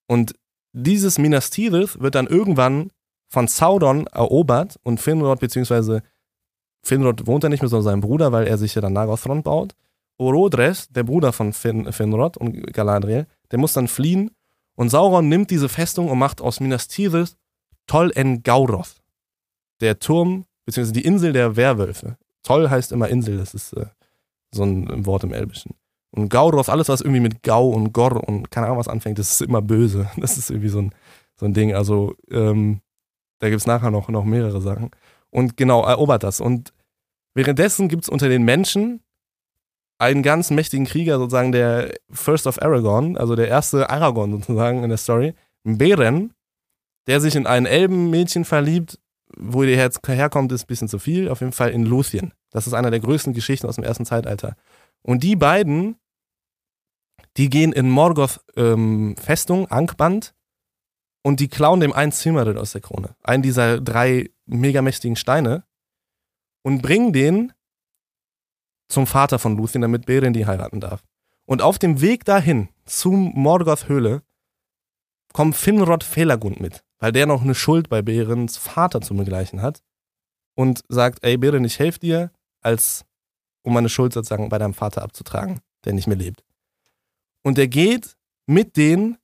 Und dieses Minas Tirith wird dann irgendwann von Sauron erobert und Finrod, beziehungsweise Finrod wohnt da nicht mehr, sondern sein Bruder, weil er sich ja dann Nagothrond baut. Orodres, der Bruder von Fin Finrod und Galadriel, der muss dann fliehen und Sauron nimmt diese Festung und macht aus Minas Tirith Tol en Gauroth. Der Turm, beziehungsweise die Insel der Werwölfe. Toll heißt immer Insel, das ist äh, so ein Wort im Elbischen. Und Gauroth, alles was irgendwie mit Gau und Gor und keine Ahnung was anfängt, das ist immer böse. Das ist irgendwie so ein, so ein Ding. Also ähm, da gibt es nachher noch, noch mehrere Sachen. Und genau, erobert das. Und währenddessen gibt es unter den Menschen einen ganz mächtigen Krieger, sozusagen der First of Aragorn, also der erste Aragorn sozusagen in der Story, Beren, der sich in ein Elbenmädchen verliebt, wo ihr Herz herkommt, ist ein bisschen zu viel, auf jeden Fall in Luthien. Das ist einer der größten Geschichten aus dem ersten Zeitalter. Und die beiden, die gehen in Morgoth ähm, Festung, Ankband, und die klauen dem einen Silmaril aus der Krone. Einen dieser drei megamächtigen Steine. Und bringen den zum Vater von Luthien, damit Beren die heiraten darf. Und auf dem Weg dahin, zum Morgoth Höhle, kommt Finrod Felagund mit, weil der noch eine Schuld bei Berens Vater zu begleichen hat. Und sagt, ey Beren, ich helfe dir, als um meine Schuld sozusagen bei deinem Vater abzutragen, der nicht mehr lebt. Und er geht mit denen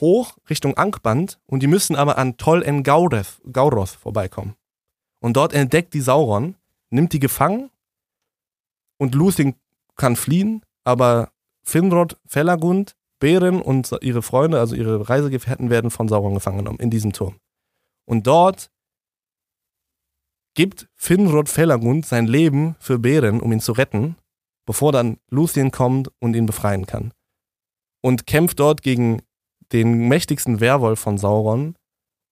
hoch Richtung Ankband und die müssen aber an Tol en Gauroth vorbeikommen. Und dort entdeckt die Sauron, nimmt die gefangen und Luthien kann fliehen, aber Finrod, Felagund, Beren und ihre Freunde, also ihre Reisegefährten, werden von Sauron gefangen genommen in diesem Turm. Und dort gibt Finrod Felagund sein Leben für Beren, um ihn zu retten, bevor dann Luthien kommt und ihn befreien kann. Und kämpft dort gegen den mächtigsten Werwolf von Sauron,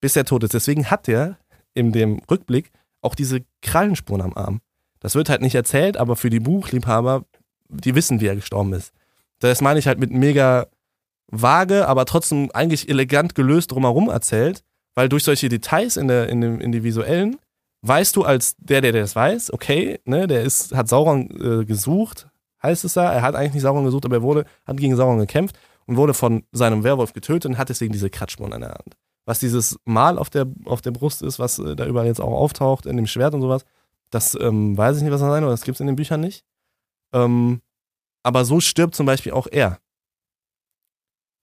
bis er tot ist. Deswegen hat er in dem Rückblick auch diese Krallenspuren am Arm. Das wird halt nicht erzählt, aber für die Buchliebhaber, die wissen, wie er gestorben ist. Das meine ich halt mit mega vage, aber trotzdem eigentlich elegant gelöst drumherum erzählt, weil durch solche Details in, der, in, dem, in die visuellen weißt du als der, der das weiß, okay, ne, der ist, hat Sauron äh, gesucht, heißt es da. Er hat eigentlich nicht Sauron gesucht, aber er wurde, hat gegen Sauron gekämpft und wurde von seinem Werwolf getötet und hat deswegen diese Kratzspuren an der Hand. Was dieses Mal auf der, auf der Brust ist, was äh, da überall jetzt auch auftaucht, in dem Schwert und sowas, Das ähm, weiß ich nicht, was das sein soll. Das gibt es in den Büchern nicht. Ähm, aber so stirbt zum Beispiel auch er.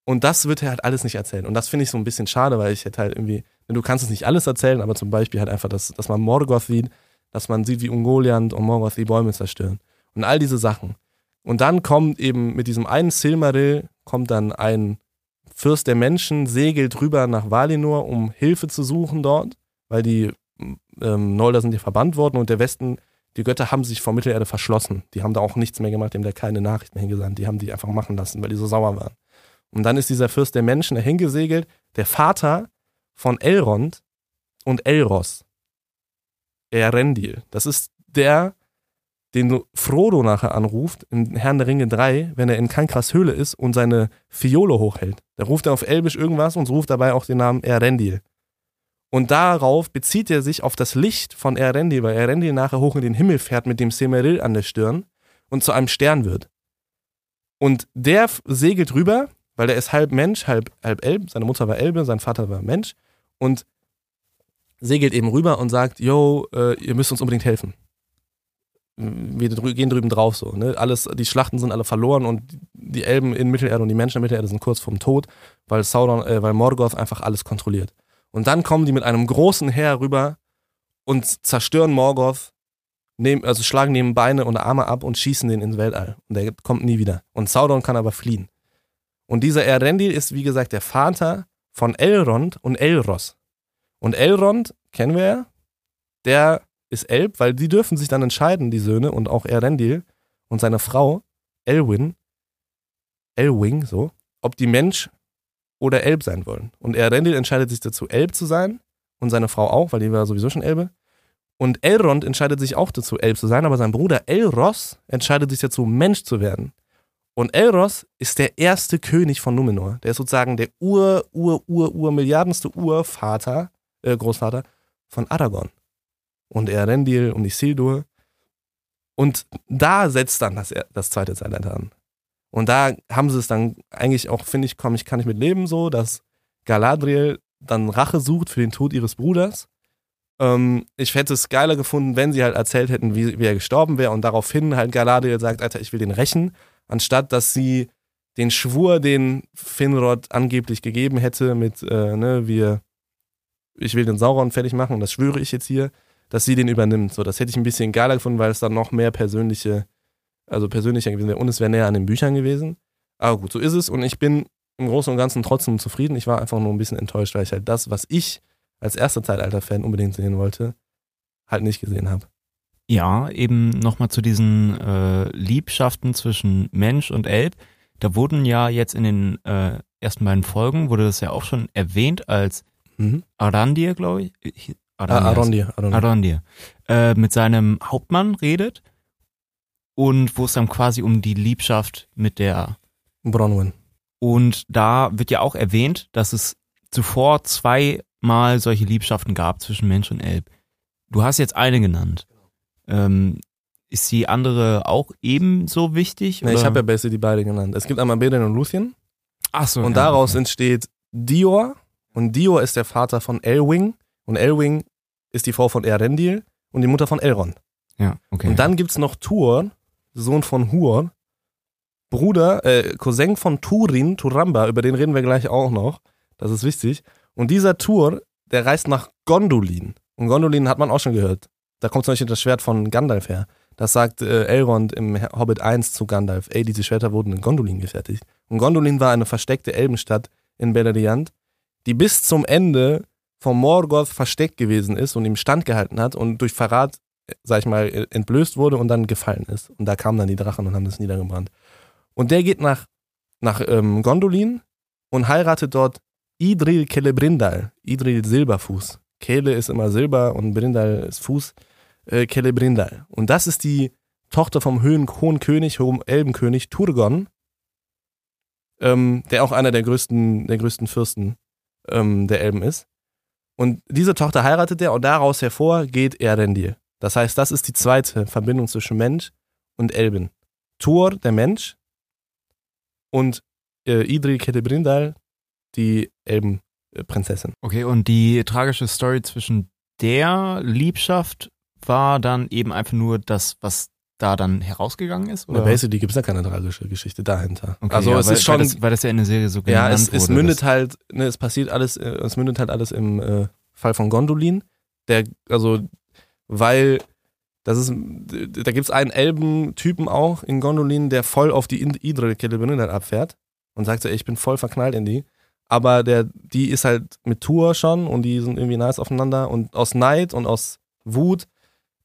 Und das wird er halt alles nicht erzählen. Und das finde ich so ein bisschen schade, weil ich hätte halt irgendwie, du kannst es nicht alles erzählen, aber zum Beispiel halt einfach, dass, dass man Morgoth sieht, dass man sieht, wie Ungoliant und Morgoth die Bäume zerstören. Und all diese Sachen. Und dann kommt eben mit diesem einen Silmaril, kommt dann ein Fürst der Menschen, segelt rüber nach Valinor, um Hilfe zu suchen dort, weil die ähm, Nolder sind ja verbannt worden und der Westen, die Götter haben sich vor Mittelerde verschlossen. Die haben da auch nichts mehr gemacht, die haben da keine Nachricht mehr hingesandt. Die haben die einfach machen lassen, weil die so sauer waren. Und dann ist dieser Fürst der Menschen dahin gesegelt, der Vater von Elrond und Elros. Erendil. Das ist der, den Frodo nachher anruft, in Herrn der Ringe 3, wenn er in Kankras Höhle ist und seine Fiole hochhält. Da ruft er auf Elbisch irgendwas und ruft dabei auch den Namen Erendil. Und darauf bezieht er sich auf das Licht von Erendil, weil Erendil nachher hoch in den Himmel fährt mit dem Semeril an der Stirn und zu einem Stern wird. Und der segelt rüber, weil er ist halb Mensch, halb, halb Elb. Seine Mutter war Elbe, sein Vater war Mensch. Und segelt eben rüber und sagt, yo, äh, ihr müsst uns unbedingt helfen. Wir gehen drüben drauf so. Ne? Alles, die Schlachten sind alle verloren und die Elben in Mittelerde und die Menschen in Mittelerde sind kurz vorm Tod, weil Sauron, äh, weil Morgoth einfach alles kontrolliert. Und dann kommen die mit einem großen Heer rüber und zerstören Morgoth, nehmen, also schlagen neben Beine und Arme ab und schießen den ins Weltall. Und der kommt nie wieder. Und Sauron kann aber fliehen. Und dieser Erendil ist, wie gesagt, der Vater von Elrond und Elros. Und Elrond, kennen wir ja, der ist Elb, weil die dürfen sich dann entscheiden, die Söhne und auch Erendil und seine Frau, Elwin, Elwing, so, ob die Mensch oder Elb sein wollen. Und Erendil entscheidet sich dazu, Elb zu sein und seine Frau auch, weil die war sowieso schon Elbe. Und Elrond entscheidet sich auch dazu, Elb zu sein, aber sein Bruder Elros entscheidet sich dazu, Mensch zu werden. Und Elros ist der erste König von Numenor. Der ist sozusagen der Ur, Ur, Ur, Ur, Milliardenste Urvater, äh, Großvater von Aragorn. Und Erendil und Isildur. Und da setzt dann das, das zweite Zeitalter an. Und da haben sie es dann eigentlich auch, finde ich, komm, ich kann ich mit leben so, dass Galadriel dann Rache sucht für den Tod ihres Bruders. Ähm, ich hätte es geiler gefunden, wenn sie halt erzählt hätten, wie, wie er gestorben wäre und daraufhin halt Galadriel sagt, Alter, ich will den rächen anstatt dass sie den Schwur, den Finrod angeblich gegeben hätte, mit, äh, ne, wir, ich will den Sauron fertig machen, das schwöre ich jetzt hier, dass sie den übernimmt. So, das hätte ich ein bisschen geiler gefunden, weil es dann noch mehr persönliche, also persönlicher gewesen wäre und es wäre näher an den Büchern gewesen. Aber gut, so ist es und ich bin im Großen und Ganzen trotzdem zufrieden. Ich war einfach nur ein bisschen enttäuscht, weil ich halt das, was ich als erster Zeitalter-Fan unbedingt sehen wollte, halt nicht gesehen habe. Ja, eben nochmal zu diesen äh, Liebschaften zwischen Mensch und Elb. Da wurden ja jetzt in den äh, ersten beiden Folgen, wurde das ja auch schon erwähnt als mhm. Arandir, glaube ich. Ah, Arondir. Arondir. Arondir. Äh, mit seinem Hauptmann redet und wo es dann quasi um die Liebschaft mit der Bronwyn. Und da wird ja auch erwähnt, dass es zuvor zweimal solche Liebschaften gab zwischen Mensch und Elb. Du hast jetzt eine genannt. Ähm, ist die andere auch ebenso wichtig? Nee, ich habe ja basically die beide genannt. Es gibt einmal Beren und Luthien. Ach so. Und ja, daraus okay. entsteht Dior. Und Dior ist der Vater von Elwing. Und Elwing ist die Frau von Erendil und die Mutter von Elrond. Ja, okay. Und dann gibt's noch Tur, Sohn von Hur, Bruder, äh, Cousin von Turin, Turamba, über den reden wir gleich auch noch. Das ist wichtig. Und dieser Tur, der reist nach Gondolin. Und Gondolin hat man auch schon gehört. Da kommt zum Beispiel das Schwert von Gandalf her. Das sagt äh, Elrond im Hobbit 1 zu Gandalf. Ey, diese Schwerter wurden in Gondolin gefertigt. Und Gondolin war eine versteckte Elbenstadt in Beleriand, die bis zum Ende vom Morgoth versteckt gewesen ist und ihm standgehalten hat und durch Verrat, sag ich mal, entblößt wurde und dann gefallen ist. Und da kamen dann die Drachen und haben das niedergebrannt. Und der geht nach, nach ähm, Gondolin und heiratet dort Idril Celebrindal, Idril Silberfuß. Kele ist immer Silber und Brindal ist Fuß äh, Celebrindal. Und das ist die Tochter vom Höhen Hohen König, Hohen Elbenkönig Turgon, ähm, der auch einer der größten, der größten Fürsten ähm, der Elben ist. Und diese Tochter heiratet er und daraus hervor geht Erendil. Das heißt, das ist die zweite Verbindung zwischen Mensch und Elben. Tur, der Mensch, und äh, Idril Celebrindal, die Elbenprinzessin. Okay, und die tragische Story zwischen der Liebschaft war dann eben einfach nur das, was da dann herausgegangen ist? Oder Oder? basically gibt es ja keine tragische Geschichte dahinter. Okay, also ja, es weil, ist schon, weil das, weil das ja in der Serie so ja, genannt es, es wurde, mündet halt, ne, es passiert alles, äh, es mündet halt alles im äh, Fall von Gondolin, der, also, weil das ist, da gibt es einen Elben-Typen auch in Gondolin, der voll auf die Celebrimbor abfährt und sagt so, ey, ich bin voll verknallt in die. Aber der, die ist halt mit Tour schon und die sind irgendwie nice aufeinander und aus Neid und aus Wut,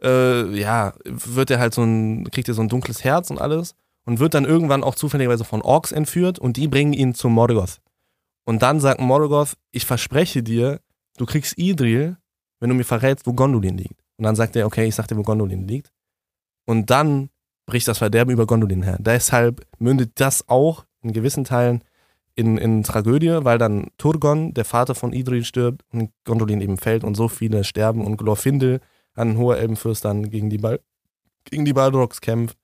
äh, ja, wird er halt so ein, kriegt er so ein dunkles Herz und alles und wird dann irgendwann auch zufälligerweise von Orks entführt und die bringen ihn zu Morgoth. Und dann sagt Morgoth, ich verspreche dir, du kriegst Idril, wenn du mir verrätst, wo Gondolin liegt. Und dann sagt er, okay, ich sag dir, wo Gondolin liegt. Und dann bricht das Verderben über Gondolin her. Deshalb mündet das auch in gewissen Teilen in, in Tragödie, weil dann Turgon, der Vater von Idril, stirbt und Gondolin eben fällt und so viele sterben und Glorfindel, ein hoher Elbenfürst, dann gegen die, Bal gegen die Balrogs kämpft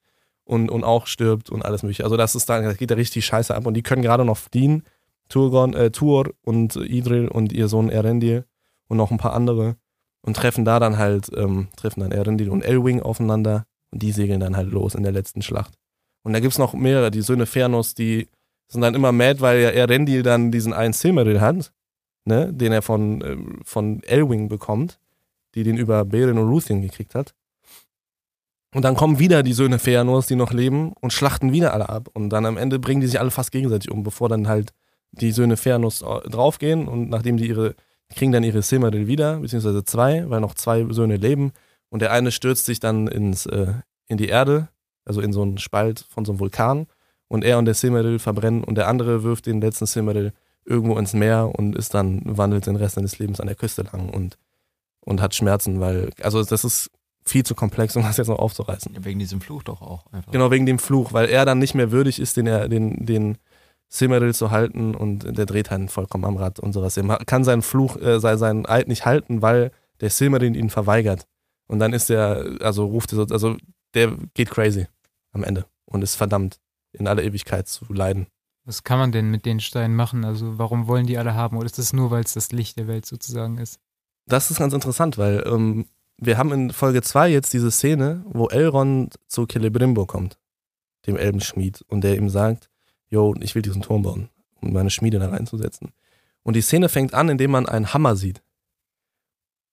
und, und auch stirbt und alles mögliche. Also das ist dann, das geht da richtig scheiße ab und die können gerade noch fliehen. Turgon, äh, Tur und Idril und ihr Sohn Erendil und noch ein paar andere und treffen da dann halt, ähm, treffen dann Erendil und Elwing aufeinander und die segeln dann halt los in der letzten Schlacht. Und da gibt's noch mehrere, die Söhne Fernus, die sind dann immer mad, weil ja Erendil dann diesen einen Silmaril hat, ne, den er von, ähm, von Elwing bekommt, die den über Beren und Luthien gekriegt hat. Und dann kommen wieder die Söhne Feanors, die noch leben, und schlachten wieder alle ab. Und dann am Ende bringen die sich alle fast gegenseitig um, bevor dann halt die Söhne Feanors äh, draufgehen. Und nachdem die ihre, kriegen dann ihre Silmaril wieder, beziehungsweise zwei, weil noch zwei Söhne leben. Und der eine stürzt sich dann ins, äh, in die Erde, also in so einen Spalt von so einem Vulkan. Und er und der Silmaril verbrennen. Und der andere wirft den letzten Silmaril irgendwo ins Meer und ist dann, wandelt den Rest seines Lebens an der Küste lang und, und hat Schmerzen, weil, also das ist viel zu komplex, um das jetzt noch aufzureißen. Ja, wegen diesem Fluch doch auch einfach. Genau, wegen dem Fluch, weil er dann nicht mehr würdig ist, den, er, den, den Silmaril zu halten und der dreht halt vollkommen am Rad und sowas. Er kann seinen Fluch, äh, sein- seinen Eid nicht halten, weil der Silmaril ihn verweigert. Und dann ist er, also ruft er so, also der geht crazy am Ende und ist verdammt, in aller Ewigkeit zu leiden. Was kann man denn mit den Steinen machen? Also warum wollen die alle haben? Oder ist das nur, weil es das Licht der Welt sozusagen ist? Das ist ganz interessant, weil ähm, wir haben in Folge 2 jetzt diese Szene, wo Elrond zu Celebrimbor kommt, dem Elbenschmied, und der ihm sagt, yo, ich will diesen Turm bauen, um meine Schmiede da reinzusetzen. Und die Szene fängt an, indem man einen Hammer sieht.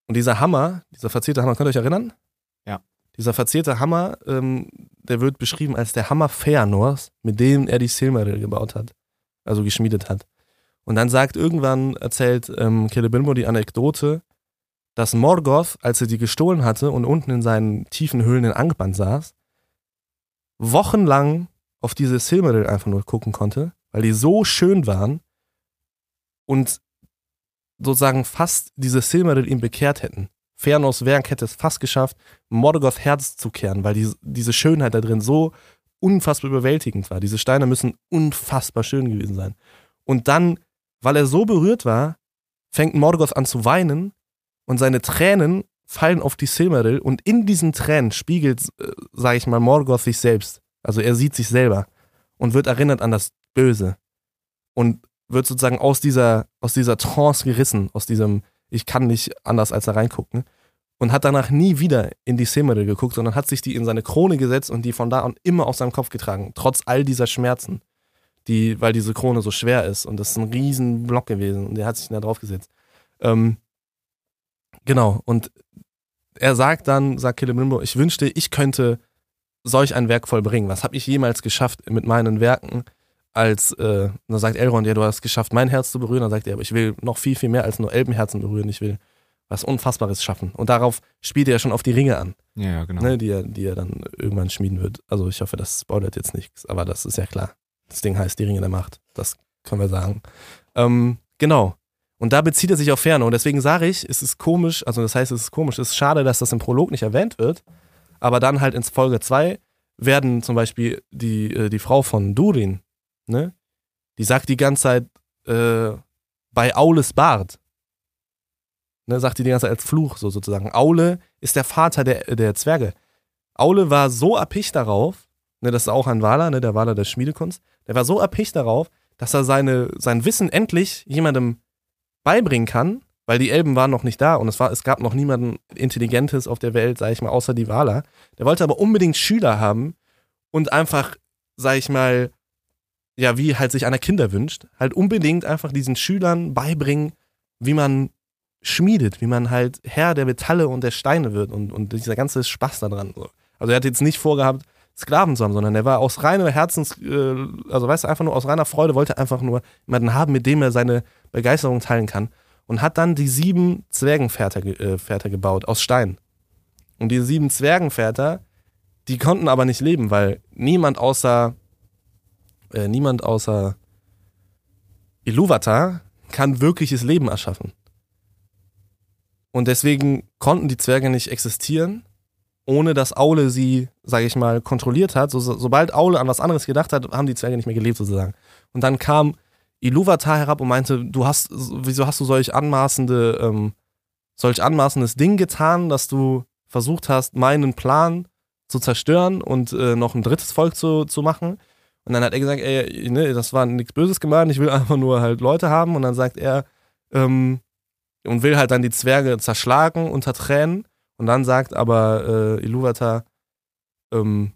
Und dieser Hammer, dieser verzierte Hammer, könnt ihr euch erinnern? Ja. Dieser verzierte Hammer, ähm, der wird beschrieben als der Hammer Feanors, mit dem er die Silmaril gebaut hat, also geschmiedet hat. Und dann sagt irgendwann, erzählt ähm, Celebrimbor die Anekdote, dass Morgoth, als er die gestohlen hatte und unten in seinen tiefen Höhlen in Angband saß, wochenlang auf diese Silmaril einfach nur gucken konnte, weil die so schön waren und sozusagen fast diese Silmaril ihm bekehrt hätten. Fëanors Werk hätte es fast geschafft, Morgoths Herz zu kehren, weil die, diese Schönheit da drin so unfassbar überwältigend war. Diese Steine müssen unfassbar schön gewesen sein. Und dann, weil er so berührt war, fängt Morgoth an zu weinen und seine Tränen fallen auf die Silmaril und in diesen Tränen spiegelt, äh, sage ich mal, Morgoth sich selbst. Also er sieht sich selber und wird erinnert an das Böse und wird sozusagen aus dieser, aus dieser Trance gerissen, aus diesem, ich kann nicht anders als da reingucken und hat danach nie wieder in die Silmaril geguckt, sondern hat sich die in seine Krone gesetzt und die von da an immer auf seinem Kopf getragen, trotz all dieser Schmerzen, die, weil diese Krone so schwer ist und das ist ein riesen Block gewesen und der hat sich da drauf gesetzt. Ähm, genau, und er sagt dann, sagt Celebrimbor, ich wünschte, ich könnte solch ein Werk vollbringen. Was habe ich jemals geschafft mit meinen Werken? Als, äh, dann sagt Elrond, ja, du hast geschafft, mein Herz zu berühren. Dann sagt er, aber ich will noch viel, viel mehr als nur Elbenherzen berühren. Ich will was Unfassbares schaffen. Und darauf spielt er ja schon auf die Ringe an, Ja, ja, genau. ne, die, er, die er dann irgendwann schmieden wird. Also ich hoffe, das spoilert jetzt nichts, aber das ist ja klar. Das Ding heißt die Ringe der Macht. Das können wir sagen. Ähm, genau. Und da bezieht er sich auf Ferne. Und deswegen sage ich, es ist komisch, also das heißt, es ist komisch, es ist schade, dass das im Prolog nicht erwähnt wird, aber dann halt in Folge 2 werden zum Beispiel die, äh, die Frau von Durin, ne, die sagt die ganze Zeit äh, bei Aules Bart, ne, sagt die die ganze Zeit als Fluch so sozusagen. Aule ist der Vater der, der Zwerge. Aule war so erpicht darauf, ne, das ist auch ein Waler, ne, der Waler der Schmiedekunst, der war so erpicht darauf, dass er seine, sein Wissen endlich jemandem beibringen kann, Weil die Elben waren noch nicht da und es, war, es gab noch niemanden Intelligentes auf der Welt, sag ich mal, außer die Waler. Der wollte aber unbedingt Schüler haben und einfach, sag ich mal, ja, wie halt sich einer Kinder wünscht, halt unbedingt einfach diesen Schülern beibringen, wie man schmiedet, wie man halt Herr der Metalle und der Steine wird und, und dieser ganze Spaß daran. So. Also er hat jetzt nicht vorgehabt, Sklaven zu haben, sondern er war aus reiner Herzens, äh, also weißt du, einfach nur aus reiner Freude, wollte einfach nur jemanden haben, mit dem er seine Begeisterung teilen kann. Und hat dann die sieben Zwergenväter ge- äh, gebaut aus Stein. Und diese sieben Zwergenväter, die konnten aber nicht leben, weil niemand außer äh, niemand außer Iluvatar kann wirkliches Leben erschaffen. Und deswegen konnten die Zwerge nicht existieren, ohne dass Aule sie, sage ich mal, kontrolliert hat. So, so, sobald Aule an was anderes gedacht hat, haben die Zwerge nicht mehr gelebt sozusagen. Und dann kam Iluvatar herab und meinte, du hast, wieso hast du solch anmaßende, ähm, solch anmaßendes Ding getan, dass du versucht hast, meinen Plan zu zerstören und äh, noch ein drittes Volk zu, zu machen. Und dann hat er gesagt, ey, ne, das war nichts Böses gemeint, ich will einfach nur halt Leute haben. Und dann sagt er, ähm, und will halt dann die Zwerge zerschlagen unter Tränen. Und dann sagt aber äh, Iluvatar, ähm,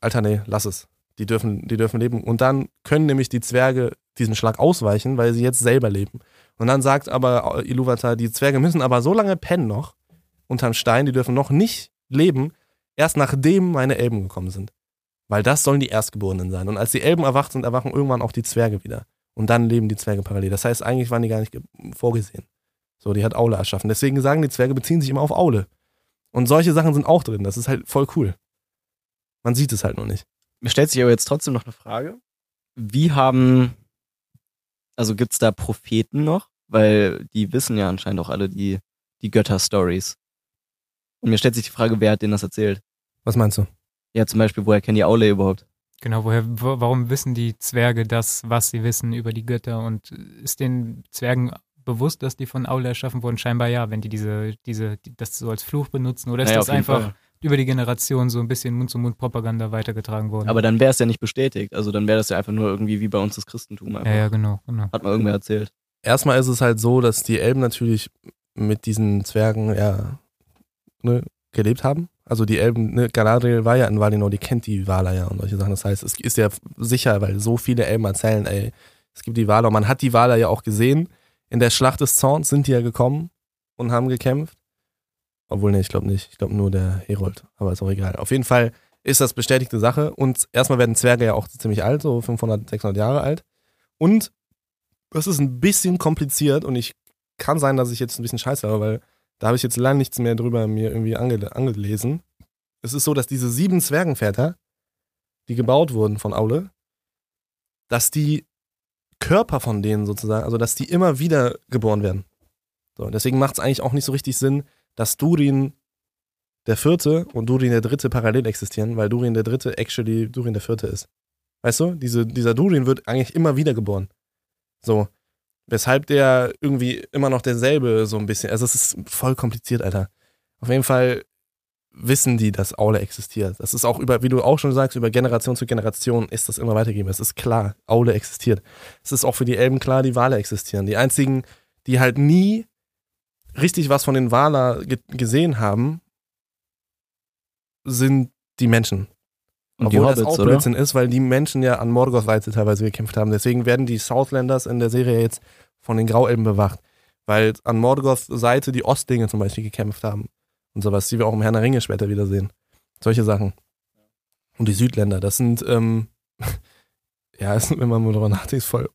Alter, nee, lass es. Die dürfen, die dürfen leben. Und dann können nämlich die Zwerge diesen Schlag ausweichen, weil sie jetzt selber leben. Und dann sagt aber Iluvatar, die Zwerge müssen aber so lange pennen noch unterm Stein, die dürfen noch nicht leben, erst nachdem meine Elben gekommen sind. Weil das sollen die Erstgeborenen sein. Und als die Elben erwacht sind, erwachen irgendwann auch die Zwerge wieder. Und dann leben die Zwerge parallel. Das heißt, eigentlich waren die gar nicht ge- vorgesehen. So, die hat Aule erschaffen. Deswegen sagen die Zwerge, beziehen sich immer auf Aule. Und solche Sachen sind auch drin. Das ist halt voll cool. Man sieht es halt noch nicht. Mir stellt sich aber jetzt trotzdem noch eine Frage. Wie haben, also gibt's da Propheten noch? Weil die wissen ja anscheinend auch alle die, die Götter-Stories. Und mir stellt sich die Frage, wer hat denen das erzählt? Was meinst du? Ja, zum Beispiel, woher kennen die Aule überhaupt? Genau, woher, wo, warum wissen die Zwerge das, was sie wissen über die Götter? Und ist den Zwergen bewusst, dass die von Aule erschaffen wurden? Scheinbar ja, wenn die diese, diese, die, das so als Fluch benutzen. Oder ist Naja, das einfach Fall. über die Generation so ein bisschen Mund-zu-Mund-Propaganda weitergetragen worden? Aber dann wäre es ja nicht bestätigt. Also dann wäre das ja einfach nur irgendwie wie bei uns das Christentum. Einfach. ja, ja, genau, genau. Hat mal irgendwer erzählt. Erstmal ist es halt so, dass die Elben natürlich mit diesen Zwergen ja ne, gelebt haben. Also die Elben, ne, Galadriel war ja in Valinor, die kennt die Valar ja und solche Sachen. Das heißt, es ist ja sicher, weil so viele Elben erzählen, ey, es gibt die Valar. Man hat die Valar ja auch gesehen. In der Schlacht des Zorns sind die ja gekommen und haben gekämpft. Obwohl, ne, ich glaube nicht. Ich glaube nur der Herold. Aber ist auch egal. Auf jeden Fall ist das bestätigte Sache. Und erstmal werden Zwerge ja auch ziemlich alt, so 500, 600 Jahre alt. Und das ist ein bisschen kompliziert und ich kann sein, dass ich jetzt ein bisschen scheiße habe, weil da habe ich jetzt lange nichts mehr drüber mir irgendwie ange angelesen. Es ist so, dass diese sieben Zwergenväter, die gebaut wurden von Aule, dass die Körper von denen sozusagen, also dass die immer wieder geboren werden. So, deswegen macht es eigentlich auch nicht so richtig Sinn, dass Durin der Vierte und Durin der Dritte parallel existieren, weil Durin der Dritte actually Durin der Vierte ist. Weißt du, Diese, dieser Durin wird eigentlich immer wieder geboren. So. Weshalb der irgendwie immer noch derselbe so ein bisschen. Also es ist voll kompliziert, Alter. Auf jeden Fall wissen die, dass Aule existiert. Das ist auch über, wie du auch schon sagst, über Generation zu Generation ist das immer weitergegeben. Es ist klar, Aule existiert. Es ist auch für die Elben klar, die Wale existieren. Die einzigen, die halt nie richtig was von den Waler ge gesehen haben, sind die Menschen. Und die Obwohl das Hobbits, auch oder? Blödsinn ist, weil die Menschen ja an Morgoth-Seite teilweise gekämpft haben. Deswegen werden die Southlanders in der Serie jetzt von den Grauelben bewacht. Weil an Morgoth-Seite die Ostlinge zum Beispiel gekämpft haben. Und sowas, die wir auch im Herrn der Ringe später wiedersehen. Solche Sachen. Und die Südländer, das sind, ähm, ja, ist, wenn man mal darüber nachdenkt, voll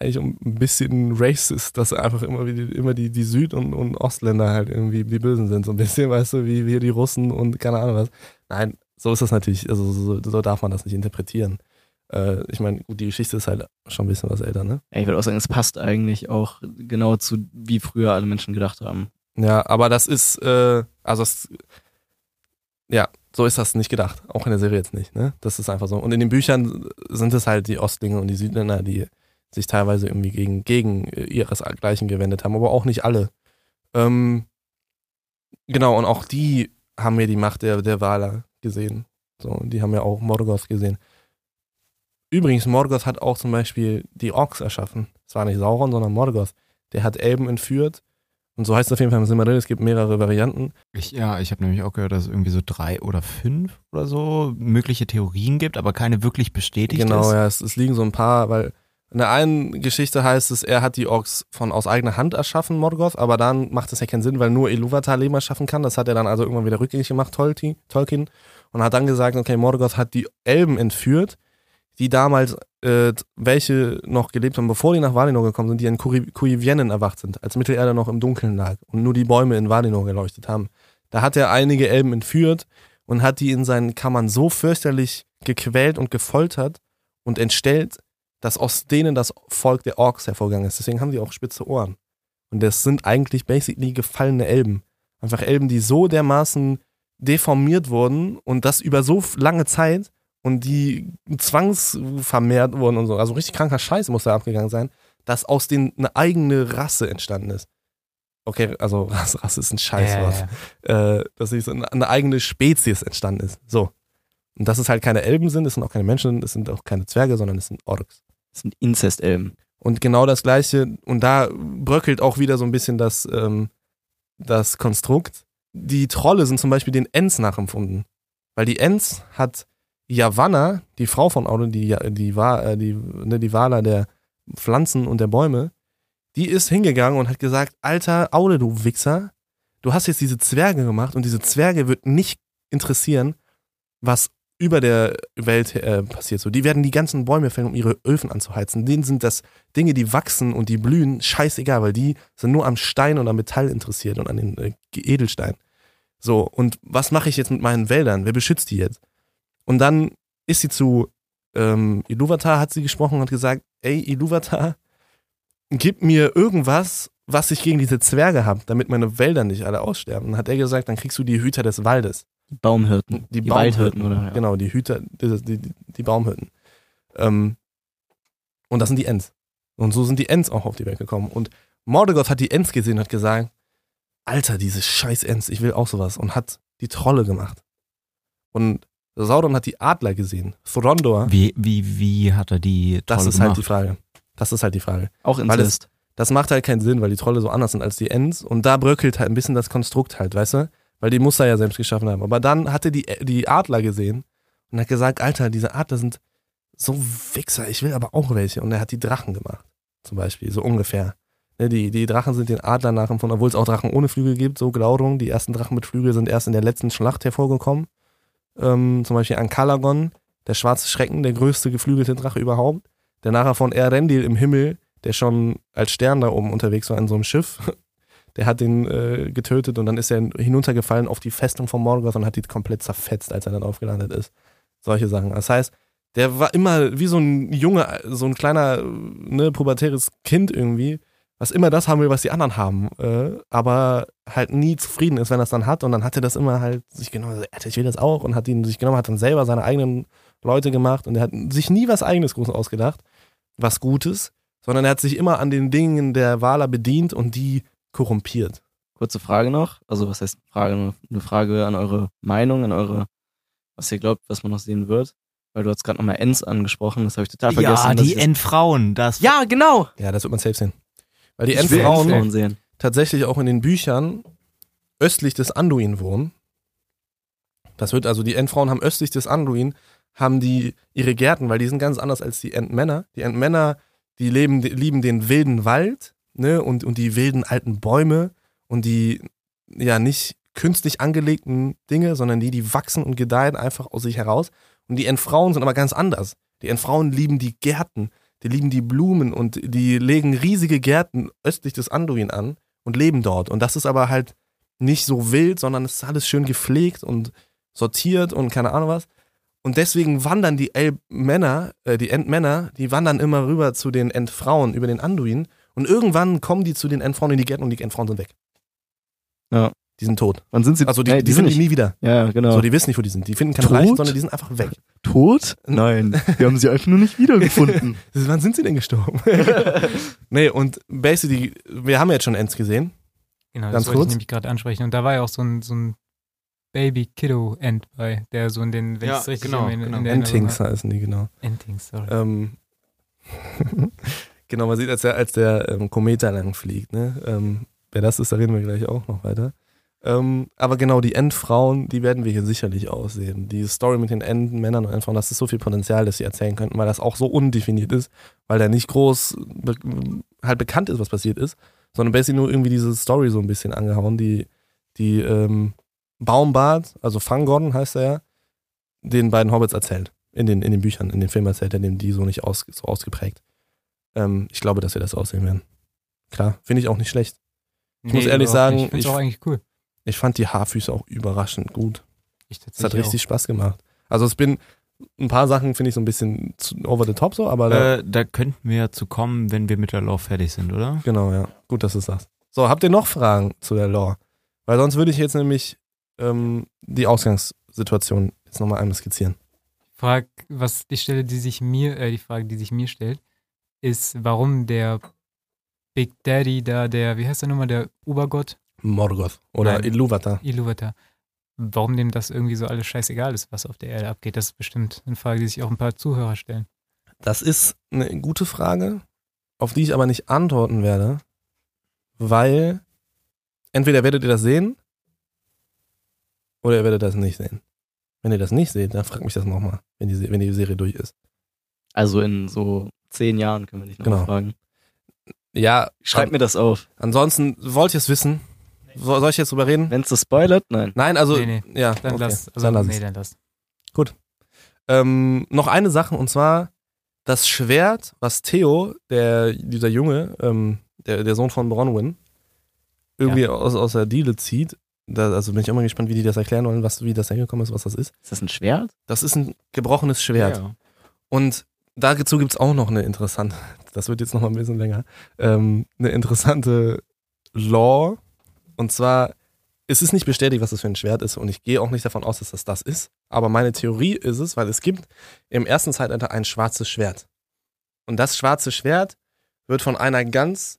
eigentlich ein bisschen racist, dass einfach immer, wie die, immer die, die Süd- und, und Ostländer halt irgendwie die Bösen sind. So ein bisschen, weißt du, wie wir die Russen und keine Ahnung was. Nein, so ist das natürlich, also so, so darf man das nicht interpretieren. Äh, ich meine, gut, die Geschichte ist halt schon ein bisschen was älter, ne? Ja, ich würde auch sagen, es passt eigentlich auch genau zu, wie früher alle Menschen gedacht haben. Ja, aber das ist, äh, also es, ja, so ist das nicht gedacht. Auch in der Serie jetzt nicht, ne? Das ist einfach so. Und in den Büchern sind es halt die Ostlinge und die Südländer, die sich teilweise irgendwie gegen, gegen äh, ihresgleichen gewendet haben, aber auch nicht alle. Ähm, genau, und auch die haben ja die Macht der, der Waler gesehen. So, die haben ja auch Morgoth gesehen. Übrigens, Morgoth hat auch zum Beispiel die Orks erschaffen. Es war nicht Sauron, sondern Morgoth. Der hat Elben entführt Und so heißt es auf jeden Fall im Silmarillion, es gibt mehrere Varianten. Ich, ja, ich habe nämlich auch gehört, dass es irgendwie so drei oder fünf oder so mögliche Theorien gibt, aber keine wirklich bestätigt genau, ist. ja, es, es liegen so ein paar, weil in der einen Geschichte heißt es, er hat die Orks von aus eigener Hand erschaffen, Morgoth, aber dann macht das ja keinen Sinn, weil nur Iluvatar Leben erschaffen kann. Das hat er dann also irgendwann wieder rückgängig gemacht, Tolkien, und hat dann gesagt, okay, Morgoth hat die Elben entführt, die damals, äh, welche noch gelebt haben, bevor die nach Valinor gekommen sind, die in Kuivienen erwacht sind, als Mittelerde noch im Dunkeln lag und nur die Bäume in Valinor geleuchtet haben. Da hat er einige Elben entführt und hat die in seinen Kammern so fürchterlich gequält und gefoltert und entstellt, dass aus denen das Volk der Orks hervorgegangen ist. Deswegen haben die auch spitze Ohren. Und das sind eigentlich basically gefallene Elben. Einfach Elben, die so dermaßen deformiert wurden und das über so lange Zeit und die zwangsvermehrt wurden und so. Also richtig kranker Scheiß muss da abgegangen sein, dass aus denen eine eigene Rasse entstanden ist. Okay, also Rasse, Rasse ist ein Scheißwort. Äh, dass sich so eine, eigene Spezies entstanden ist. So. Und dass es halt keine Elben sind, es sind auch keine Menschen, es sind auch keine Zwerge, sondern es sind Orks. Das sind Inzestelben. Und genau das Gleiche, und da bröckelt auch wieder so ein bisschen das, ähm, das Konstrukt. Die Trolle sind zum Beispiel den Ents nachempfunden. Weil die Ents hat Yavanna, die Frau von Aude, die, die, war, äh, die, ne, die Wala der Pflanzen und der Bäume, die ist hingegangen und hat gesagt, alter Aude, du Wichser, du hast jetzt diese Zwerge gemacht und diese Zwerge wird nicht interessieren, was über der Welt äh, passiert. So, die werden die ganzen Bäume fällen, um ihre Öfen anzuheizen. Denen sind das Dinge, die wachsen und die blühen, scheißegal, weil die sind nur am Stein und am Metall interessiert und an den äh, Edelstein. So, und was mache ich jetzt mit meinen Wäldern? Wer beschützt die jetzt? Und dann ist sie zu ähm, Iluvatar, hat sie gesprochen und hat gesagt, ey, Iluvatar, gib mir irgendwas, was ich gegen diese Zwerge habe, damit meine Wälder nicht alle aussterben. Dann hat er gesagt, dann kriegst du die Hüter des Waldes. Die Baumhirten. Die, Die Waldhirten, Baumhirten, oder? Ja. Genau, die Hüter, die, die, die Baumhirten. Ähm, und das sind die Ents. Und so sind die Ents auch auf die Welt gekommen. Und Mordegoth hat die Ents gesehen und hat gesagt, Alter, diese scheiß Ents, ich will auch sowas. Und hat die Trolle gemacht. Und Sauron hat die Adler gesehen. Throndor, Wie, wie, wie hat er die das Trolle ist halt die gemacht? Frage. Das ist halt die Frage. Auch Inzest. Das macht halt keinen Sinn, weil die Trolle so anders sind als die Ents. Und da bröckelt halt ein bisschen das Konstrukt halt, weißt du? Weil die Muster ja selbst geschaffen haben. Aber dann hatte die, die Adler gesehen und hat gesagt, Alter, diese Adler sind so Wichser, ich will aber auch welche. Und er hat die Drachen gemacht, zum Beispiel, so ungefähr. Ne, die, die Drachen sind den Adlern nachempfunden, obwohl es auch Drachen ohne Flügel gibt, so Glaurung. Die ersten Drachen mit Flügel sind erst in der letzten Schlacht hervorgekommen. Ähm, zum Beispiel an Kalagon, der schwarze Schrecken, der größte geflügelte Drache überhaupt. Der nachher von Erendil im Himmel, der schon als Stern da oben unterwegs war in so einem Schiff, der hat den äh, getötet und dann ist er hinuntergefallen auf die Festung von Morgoth und hat die komplett zerfetzt, als er dann aufgelandet ist. Solche Sachen. Das heißt, der war immer wie so ein Junge, so ein kleiner, ne, pubertäres Kind irgendwie, was immer das haben will, was die anderen haben, äh, aber halt nie zufrieden ist, wenn er es dann hat. Und dann hat er das immer halt sich genommen, also, ich will das auch und hat ihn sich genommen, hat dann selber seine eigenen Leute gemacht und er hat sich nie was eigenes groß ausgedacht, was Gutes, sondern er hat sich immer an den Dingen der Waler bedient und die korrumpiert. Kurze Frage noch. Also, was heißt Frage? Eine Frage an eure Meinung, an eure, was ihr glaubt, was man noch sehen wird. Weil du hast gerade nochmal Ents angesprochen, das habe ich total vergessen. Ja, die Endfrauen, das. Ja, genau! Ja, das wird man safe sehen. Weil die Endfrauen Endfrauen sehen. tatsächlich auch in den Büchern östlich des Anduin wohnen. Das wird also, die Endfrauen haben östlich des Anduin, haben die ihre Gärten, weil die sind ganz anders als die Endmänner. Die Endmänner, die leben, die lieben den wilden Wald, ne, und, und die wilden alten Bäume und die, ja, nicht künstlich angelegten Dinge, sondern die, die wachsen und gedeihen einfach aus sich heraus. Und die Endfrauen sind aber ganz anders. Die Endfrauen lieben die Gärten, die lieben die Blumen und die legen riesige Gärten östlich des Anduin an und leben dort. Und das ist aber halt nicht so wild, sondern es ist alles schön gepflegt und sortiert und keine Ahnung was. Und deswegen wandern die Elbmänner, äh, die Endmänner, die wandern immer rüber zu den Endfrauen über den Anduin. Und irgendwann kommen die zu den Endfrauen in die Gärten und die Endfrauen sind weg. Ja. Die sind tot. Wann sind sie? Also die, Nee, die, sind nicht. nie wieder. Ja, genau. So, die wissen nicht, wo die sind. Die finden keine Tot? Leichen, sondern die sind einfach weg. tot? Nein, wir haben sie einfach nur nicht wiedergefunden. Ist, wann sind sie denn gestorben? nee, und basically, wir haben jetzt schon Ends gesehen. Genau, Ganz das wollte kurz. ich nämlich gerade ansprechen. Und da war ja auch so ein, so ein Baby-Kiddo-End bei, der so in den, wenn Ja, ich es richtig genau, in, in genau. der Entings heißen die, genau. Entings, sorry. Ähm, genau, man sieht, als der, als der ähm, Komet da lang fliegt, ne? Ähm, wer das ist, da reden wir gleich auch noch weiter. Ähm, aber genau, die Endfrauen, die werden wir hier sicherlich aussehen. Die Story mit den Enden, Männern und Endfrauen, das ist so viel Potenzial, das sie erzählen könnten, weil das auch so undefiniert ist, weil da nicht groß be halt bekannt ist, was passiert ist, sondern basically nur irgendwie diese Story so ein bisschen angehauen, die, die ähm, Baumbart, also Fangorn heißt er ja, den beiden Hobbits erzählt. In den, in den Büchern, in den Filmen erzählt er dem die so nicht aus, so ausgeprägt. Ähm, ich glaube, dass wir das aussehen werden. Klar, finde ich auch nicht schlecht. Ich muss ehrlich sagen, nicht. Ich finde es ich- auch eigentlich cool. Ich fand die Haarfüße auch überraschend gut. Ich Es hat richtig Spaß gemacht. Also es bin ein paar Sachen finde ich so ein bisschen zu, over the top so, aber da, Äh, da könnten wir zu kommen, wenn wir mit der Law fertig sind, oder? genau, ja. Gut, dass du es sagst. So, habt ihr noch Fragen zu der Lore? Weil sonst würde ich jetzt nämlich ähm, die Ausgangssituation jetzt nochmal einmal skizzieren. Frag, was die Stelle, die sich mir, äh, die Frage, die sich mir stellt, ist, warum der Big Daddy da, der, wie heißt der nochmal, der Obergott, Morgoth oder Nein. Ilúvatar. Iluvatar, warum dem das irgendwie so alles scheißegal ist, was auf der Erde abgeht. Das ist bestimmt eine Frage, die sich auch ein paar Zuhörer stellen. Das ist eine gute Frage, auf die ich aber nicht antworten werde, weil entweder werdet ihr das sehen oder ihr werdet das nicht sehen. Wenn ihr das nicht seht, dann fragt mich das nochmal, wenn die, wenn die Serie durch ist. Also in so zehn Jahren können wir dich noch Genau. mal fragen. Ja, Schreib mir das auf. ansonsten wollt ihr es wissen? So, soll ich jetzt drüber reden? Wenn es das spoilert, nein. Nein, also Nee, ja, Dann okay. lass, also, dann lass nee, dann lass. Ähm, noch eine Sache und zwar das Schwert, was Theo, der dieser Junge, ähm, der, der Sohn von Bronwyn, irgendwie aus, aus der Diele zieht. Da, also bin ich mal gespannt, wie die das erklären wollen, was, wie das hingekommen ist, was das ist. Ist das ein Schwert? Das ist ein gebrochenes Schwert. Ja. Und dazu gibt's auch noch eine interessante, das wird jetzt noch mal ein bisschen länger, ähm, eine interessante Law. Und zwar, es ist nicht bestätigt, was das für ein Schwert ist und ich gehe auch nicht davon aus, dass das das ist. Aber meine Theorie ist es, weil es gibt im ersten Zeitalter ein schwarzes Schwert. Und das schwarze Schwert wird von einer ganz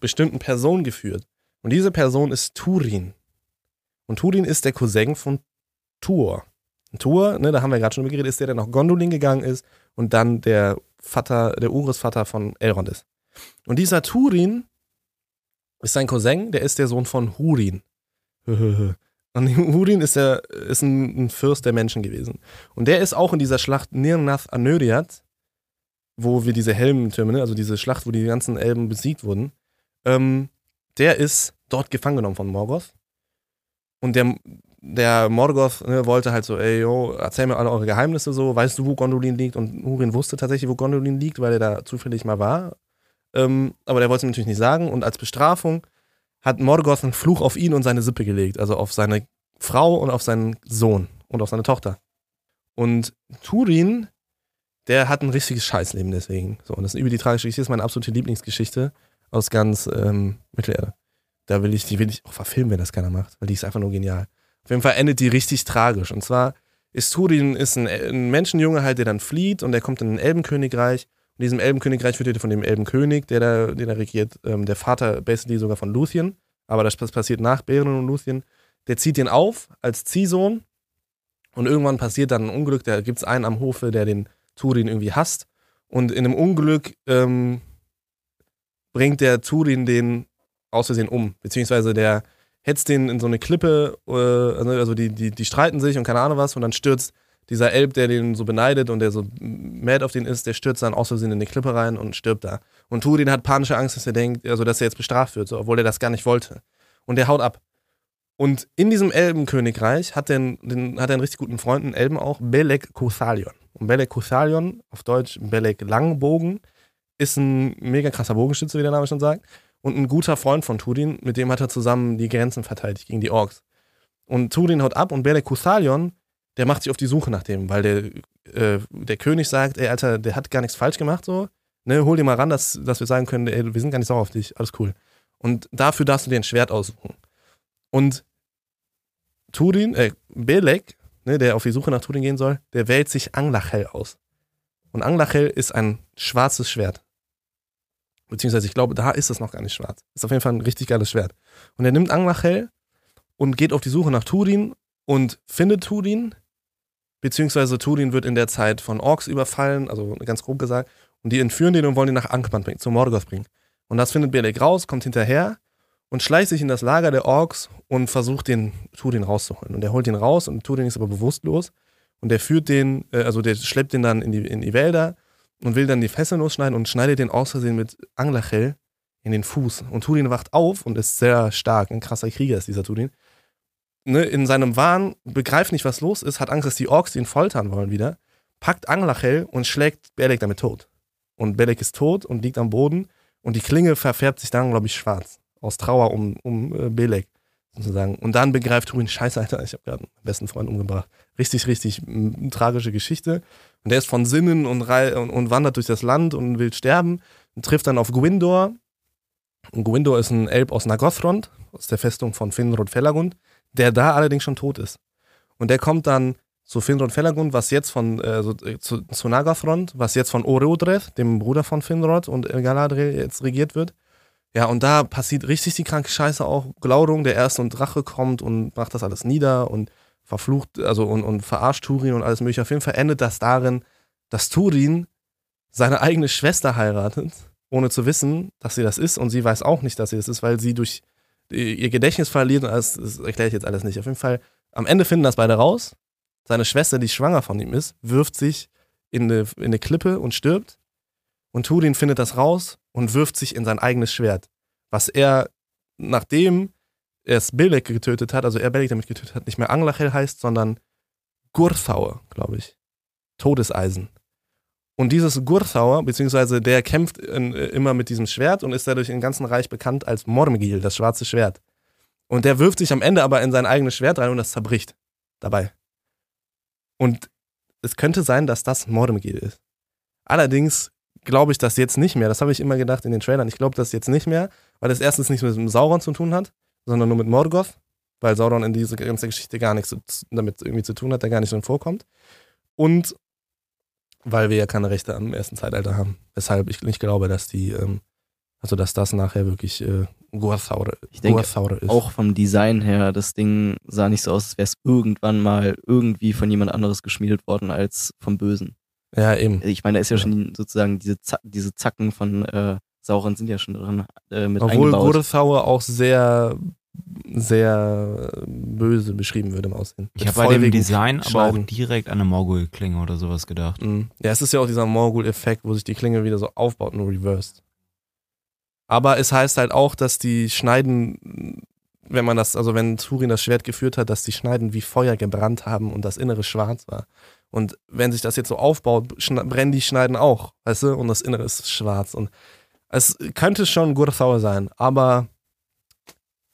bestimmten Person geführt. Und diese Person ist Turin. Und Turin ist der Cousin von Tuor. Und Tuor, ne, da haben wir gerade schon geredet, ist der, der nach Gondolin gegangen ist und dann der Vater, der Urgroßvater von Elrond ist. Und dieser Turin ist sein Cousin, der ist der Sohn von Hurin. Und Hurin ist, der, ist ein, ein Fürst der Menschen gewesen. Und der ist auch in dieser Schlacht Nirnath Anödiat, wo wir diese Helmtürme, ne, also diese Schlacht, wo die ganzen Elben besiegt wurden, ähm, der ist dort gefangen genommen von Morgoth. Und der, der Morgoth ne, wollte halt so, ey, yo, erzähl mir alle eure Geheimnisse so, weißt du, wo Gondolin liegt? Und Hurin wusste tatsächlich, wo Gondolin liegt, weil er da zufällig mal war. Ähm, aber der wollte es natürlich nicht sagen. Und als Bestrafung hat Morgoth einen Fluch auf ihn und seine Sippe gelegt, also auf seine Frau und auf seinen Sohn und auf seine Tochter. Und Turin, der hat ein richtiges Scheißleben deswegen. So, und das ist über die tragische Geschichte, das ist meine absolute Lieblingsgeschichte aus ganz ähm, Mittelerde. Da will ich, die will ich auch verfilmen, wenn das keiner macht, weil die ist einfach nur genial. Auf jeden Fall endet die richtig tragisch. Und zwar ist Turin ist ein, ein Menschenjunge halt, der dann flieht und der kommt in ein Elbenkönigreich. In diesem Elbenkönigreich wird er von dem Elbenkönig, der da, der da regiert, ähm, der Vater basically sogar von Luthien. Aber das passiert nach Beren und Luthien. Der zieht den auf als Ziehsohn. Und irgendwann passiert dann ein Unglück. Da gibt es einen am Hofe, der den Turin irgendwie hasst. Und in einem Unglück ähm, bringt der Turin den aus Versehen um. Beziehungsweise der hetzt den in so eine Klippe, äh, also die, die, die streiten sich und keine Ahnung was. Und dann stürzt dieser Elb, der den so beneidet und der so mad auf den ist, der stürzt dann aus Versehen in die Klippe rein und stirbt da. Und Turin hat panische Angst, dass er denkt, also dass er jetzt bestraft wird, so, obwohl er das gar nicht wollte. Und der haut ab. Und in diesem Elbenkönigreich hat er, den, hat er einen richtig guten Freund, einen Elben auch, Belek Kuthalion. Und Belek Kuthalion, auf Deutsch Belek Langbogen, ist ein mega krasser Bogenschütze, wie der Name schon sagt. Und ein guter Freund von Turin, mit dem hat er zusammen die Grenzen verteidigt gegen die Orks. Und Turin haut ab und Belek Kuthalion, der macht sich auf die Suche nach dem, weil der, äh, der König sagt, ey, Alter, der hat gar nichts falsch gemacht, so. Ne, hol dir mal ran, dass, dass wir sagen können, ey, wir sind gar nicht sauer auf dich, alles cool. Und dafür darfst du dir ein Schwert aussuchen. Und Turin, äh, Belek, ne, der auf die Suche nach Turin gehen soll, der wählt sich Anglachel aus. Und Anglachel ist ein schwarzes Schwert. Beziehungsweise, ich glaube, da ist es noch gar nicht schwarz. Ist auf jeden Fall ein richtig geiles Schwert. Und er nimmt Anglachel und geht auf die Suche nach Turin und findet Turin. Beziehungsweise Turin wird in der Zeit von Orks überfallen, also ganz grob gesagt. Und die entführen den und wollen ihn nach Ankman bringen, zu Morgoth bringen. Und das findet Belek raus, kommt hinterher. und schleicht sich in das Lager der Orks und versucht den Turin rauszuholen. Und er holt ihn raus und Turin ist aber bewusstlos und der führt den, äh, also der schleppt den dann in die, in die Wälder und will dann die Fesseln losschneiden und schneidet den aus Versehen mit Anglachel in den Fuß. Und Turin wacht auf und ist sehr stark, ein krasser Krieger ist dieser Turin. Ne, in seinem Wahn begreift nicht, was los ist, hat Angst, dass die Orks ihn foltern wollen wieder, packt Anglachel und schlägt Belek damit tot. Und Belek ist tot und liegt am Boden und die Klinge verfärbt sich dann, glaube ich, schwarz. Aus Trauer um, um äh, Belek sozusagen. Und dann begreift Turin, scheiße, Alter, ich habe gerade meinen besten Freund umgebracht. Richtig, richtig tragische Geschichte. Und der ist von Sinnen und, und, und wandert durch das Land und will sterben und trifft dann auf Gwindor. Gwindor ist ein Elb aus Nagothrond, aus der Festung von Finrod Felagund, der da allerdings schon tot ist. Und der kommt dann zu Finrod Felagund, was jetzt von, äh, äh, zu, zu Nagothrond, was jetzt von Orodreth, dem Bruder von Finrod und Galadriel jetzt regiert wird. Ja, und da passiert richtig die kranke Scheiße auch. Glaurung, der Erste und Drache kommt und macht das alles nieder und verflucht, also und, und verarscht Turin und alles mögliche. Auf jeden Fall endet das darin, dass Turin seine eigene Schwester heiratet, ohne zu wissen, dass sie das ist. Und sie weiß auch nicht, dass sie das ist, weil sie durch ihr Gedächtnis verliert. Und alles, das erkläre ich jetzt alles nicht. Auf jeden Fall, am Ende finden das beide raus. Seine Schwester, die schwanger von ihm ist, wirft sich in eine, in eine Klippe und stirbt. Und Turin findet das raus und wirft sich in sein eigenes Schwert. Was er, nachdem er es Belek getötet hat, also er Belek damit getötet hat, nicht mehr Anglachel heißt, sondern Gurthauer, glaube ich. Todeseisen. Und dieses Gurthauer, beziehungsweise der kämpft in, äh, immer mit diesem Schwert und ist dadurch im ganzen Reich bekannt als Mormegil, das schwarze Schwert. Und der wirft sich am Ende aber in sein eigenes Schwert rein und das zerbricht. Dabei. Und es könnte sein, dass das Mormegil ist. Allerdings glaube ich das jetzt nicht mehr. Das habe ich immer gedacht in den Trailern. Ich glaube das jetzt nicht mehr, weil das erstens nichts mit dem Sauron zu tun hat, sondern nur mit Morgoth, weil Sauron in diese ganze Geschichte gar nichts damit irgendwie zu tun hat, der gar nicht drin vorkommt. Und weil wir ja keine Rechte am ersten Zeitalter haben. Weshalb ich nicht glaube, dass die, ähm, also dass das nachher wirklich äh, Gurthaure, Ich denke ist. Auch vom Design her, das Ding sah nicht so aus, als wäre es irgendwann mal irgendwie von jemand anderes geschmiedet worden als vom Bösen. Ja, eben. Ich meine, da ist ja Ja. schon sozusagen diese, Za diese Zacken von äh, Sauron sind ja schon drin äh, mit Obwohl eingebaut. Gurthaue auch sehr, sehr böse beschrieben wird im Aussehen. Ich habe bei dem Design aber auch direkt an eine Morgul-Klinge oder sowas gedacht. Mhm. Ja, es ist ja auch dieser Morgul-Effekt, wo sich die Klinge wieder so aufbaut, nur reversed. Aber es heißt halt auch, dass die Schneiden, wenn man das, also wenn Turin das Schwert geführt hat, dass die Schneiden wie Feuer gebrannt haben und das Innere schwarz war. Und wenn sich das jetzt so aufbaut, brennen die Schneiden auch, weißt du? Und das Innere ist schwarz. Und es könnte schon Gurthauer sein, aber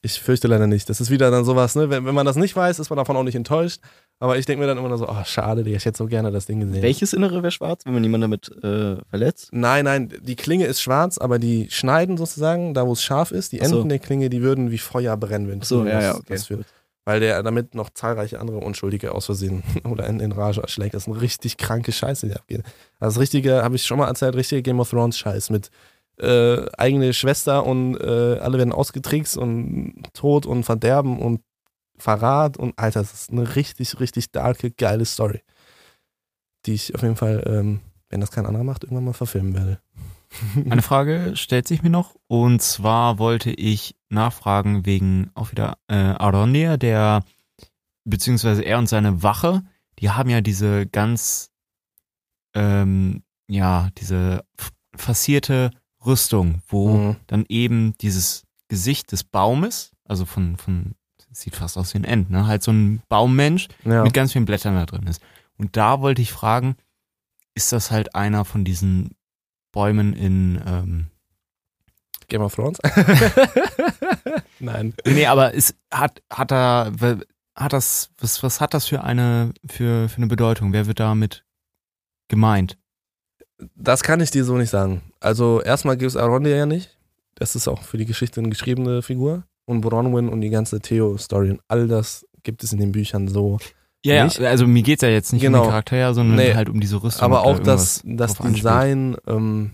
ich fürchte leider nicht. Das ist wieder dann sowas, ne? Wenn, wenn man das nicht weiß, ist man davon auch nicht enttäuscht. Aber ich denke mir dann immer so, oh, schade, Digga, ich hätte so gerne das Ding gesehen. Welches Innere wäre schwarz, wenn man jemanden damit äh, verletzt? Nein, nein, die Klinge ist schwarz, aber die Schneiden sozusagen, da wo es scharf ist, die Ach so. Enden der Klinge, die würden wie Feuer brennen. Wenn so, ja, das- ja, okay. das führt. Weil der damit noch zahlreiche andere Unschuldige aus Versehen oder in, in Rage erschlägt. Das ist eine richtig kranke Scheiße, die abgeht. Also das richtige, habe ich schon mal erzählt, richtige Game of Thrones Scheiß mit äh, eigene Schwester und äh, alle werden ausgetrickst und Tod und Verderben und Verrat und Alter, das ist eine richtig, richtig darke, geile Story. Die ich auf jeden Fall, ähm, wenn das kein anderer macht, irgendwann mal verfilmen werde. Eine Frage stellt sich mir noch und zwar wollte ich nachfragen wegen auch wieder äh, Arondir, der beziehungsweise er und seine Wache, die haben ja diese ganz ähm, ja diese fassierte Rüstung, wo Mhm. dann eben dieses Gesicht des Baumes, also von von sieht fast aus wie ein End, ne, halt so ein Baummensch Ja. mit ganz vielen Blättern da drin ist. Und da wollte ich fragen, ist das halt einer von diesen Bäumen in ähm, Game of Thrones? Nein. Nee, aber es hat, hat er, hat das, was, was hat das für eine, für, für eine Bedeutung? Wer wird damit gemeint? Das kann ich dir so nicht sagen. Also erstmal gibt es Arondir ja nicht. Das ist auch für die Geschichte eine geschriebene Figur. Und Bronwyn und die ganze Theo-Story und all das gibt es in den Büchern so. Ja, Nicht? ja, also mir geht's ja jetzt nicht um Genau. den Charakter, sondern Nee. halt um diese Rüstung. Aber da auch das, das. Design ähm,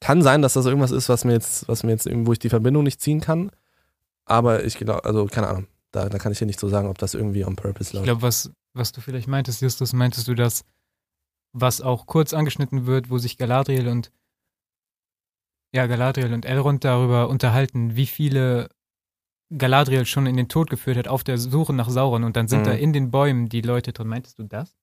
kann sein, dass das irgendwas ist, was mir jetzt, was mir jetzt, wo ich die Verbindung nicht ziehen kann. Aber ich glaube, also keine Ahnung. Da, da kann ich dir nicht so sagen, ob das irgendwie on purpose Ich läuft. glaube, was, was du vielleicht meintest, Justus, meintest du das, was auch kurz angeschnitten wird, wo sich Galadriel und ja, Galadriel und Elrond darüber unterhalten, wie viele Galadriel schon in den Tod geführt hat, auf der Suche nach Sauron und dann sind Mhm. da in den Bäumen die Leute drin. Meintest du das?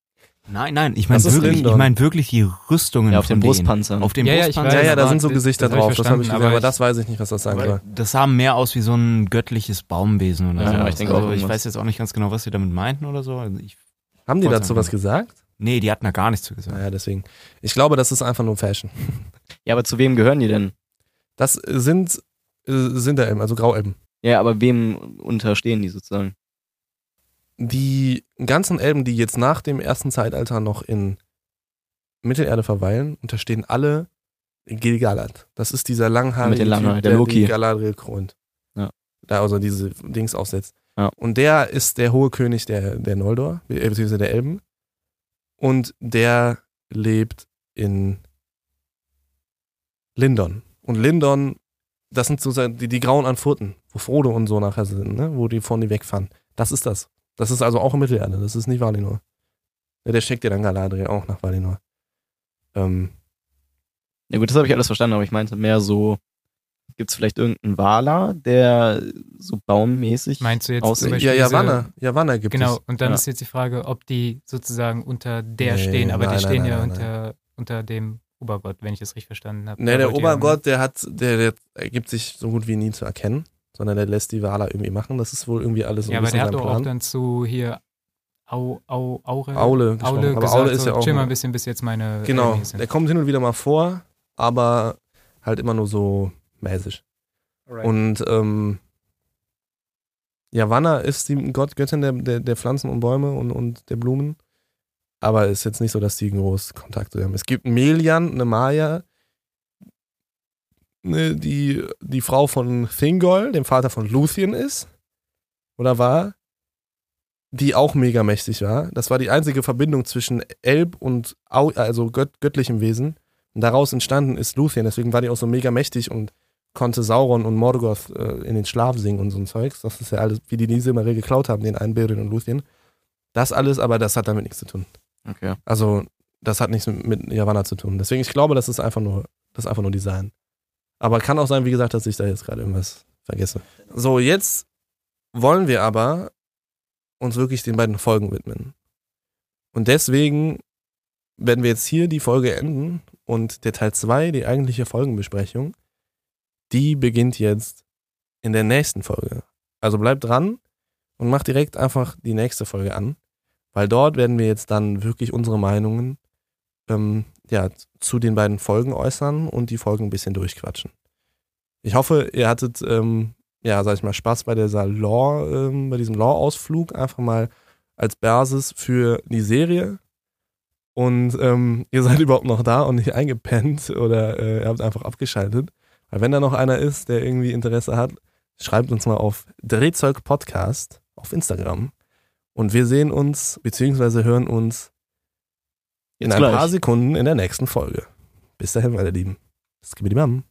Nein, nein, ich meine Das wirklich, ich meine wirklich die Rüstungen Ja, auf von den. Brustpanzern. Auf dem Ja, ja, ich Brustpanzer. Ja, ja, da sind so das- Gesichter das hab ich drauf, das habe ich gesehen, aber aber das weiß ich nicht, was das sein soll. Das sah mehr aus wie so ein göttliches Baumwesen oder Ja, so. ich denke also, auch ich weiß jetzt auch nicht ganz genau, was sie damit meinten oder so. Also ich, Haben die dazu was gesagt? Nee, die hatten da gar nichts zu gesagt. Naja, deswegen. Ich glaube, das ist einfach nur Fashion. Ja, aber zu wem gehören die denn? Das sind äh, Sinterelben, also Grauelben. Ja, aber wem unterstehen die sozusagen? Die ganzen Elben, die jetzt nach dem ersten Zeitalter noch in Mittelerde verweilen, unterstehen alle Gilgalad. Das ist dieser langhaarige Mit den Typ, der der Loki. die Galadriel kront. Ja. Da also diese Dings aufsetzt. Ja. Und der ist der hohe König der, der Noldor, äh, beziehungsweise der Elben. Und der lebt in Lindon. Und Lindon, das sind so die, die grauen Anfurten, wo Frodo und so nachher sind, ne? wo die von die wegfahren. Das ist das. Das ist also auch in Mittelerde, das ist nicht Valinor. Ja, der schickt dir dann Galadriel auch nach Valinor. Ähm, Ja gut, das habe ich alles verstanden, aber ich meinte mehr so, gibt es vielleicht irgendeinen Wala, der so baummäßig Meinst du jetzt aussieht? zum Beispiel ja, diese- Yavanna, Yavanna gibt Genau, es. und dann Ja. ist jetzt die Frage, ob die sozusagen unter der Nee, stehen, aber nein, die stehen nein, ja nein, unter, unter dem Obergott, wenn ich das richtig verstanden habe. Ne, Da der Obergott, der hat, der, der ergibt sich so gut wie nie zu erkennen, sondern der lässt die Wala irgendwie machen. Das ist wohl irgendwie alles so Ja, aber der hat doch auch dann zu hier Au, Au, Aure, Aule gesprochen. Aule aber gesagt, Aule ist so, ja auch. chill mal ein bisschen, bis jetzt meine Genau, der kommt hin und wieder mal vor, aber halt immer nur so mäßig. Und ähm, Yavanna ist die Gott, Göttin der, der, der Pflanzen und Bäume und, und der Blumen. Aber ist jetzt nicht so, dass die groß Kontakte haben. Es gibt Melian, eine Maya, ne, die die Frau von Thingol, dem Vater von Luthien ist. Oder war. Die auch mega mächtig war. Das war die einzige Verbindung zwischen Elb und Au, also gött, göttlichem Wesen. Und daraus entstanden ist Luthien. Deswegen war die auch so mega mächtig und konnte Sauron und Morgoth äh, in den Schlaf singen und so ein Zeugs. Das ist ja alles, wie die die Silmaril geklaut haben, den einen Beren und Luthien. Das alles, aber das hat damit nichts zu tun. Okay. Also, das hat nichts mit, mit Yavanna zu tun. Deswegen, ich glaube, das ist einfach nur, das ist einfach nur Design. Aber kann auch sein, wie gesagt, dass ich da jetzt gerade irgendwas vergesse. So, jetzt wollen wir aber uns wirklich den beiden Folgen widmen. Und deswegen werden wir jetzt hier die Folge enden und der Teil 2, die eigentliche Folgenbesprechung, die beginnt jetzt in der nächsten Folge. Also bleibt dran und macht direkt einfach die nächste Folge an, weil dort werden wir jetzt dann wirklich unsere Meinungen ähm, ja, zu den beiden Folgen äußern und die Folgen ein bisschen durchquatschen. Ich hoffe, ihr hattet, ähm, ja, sag ich mal, Spaß bei dieser Lore, ähm, bei diesem Lore-Ausflug, einfach mal als Basis für die Serie. Und ähm, ihr seid überhaupt noch da und nicht eingepennt oder äh, ihr habt einfach abgeschaltet. Weil wenn da noch einer ist, der irgendwie Interesse hat, schreibt uns mal auf Drehzeug Podcast auf Instagram. Und wir sehen uns, beziehungsweise hören uns in Jetzt ein gleich. paar Sekunden in der nächsten Folge. Bis dahin, meine Lieben. Skibidi Bam.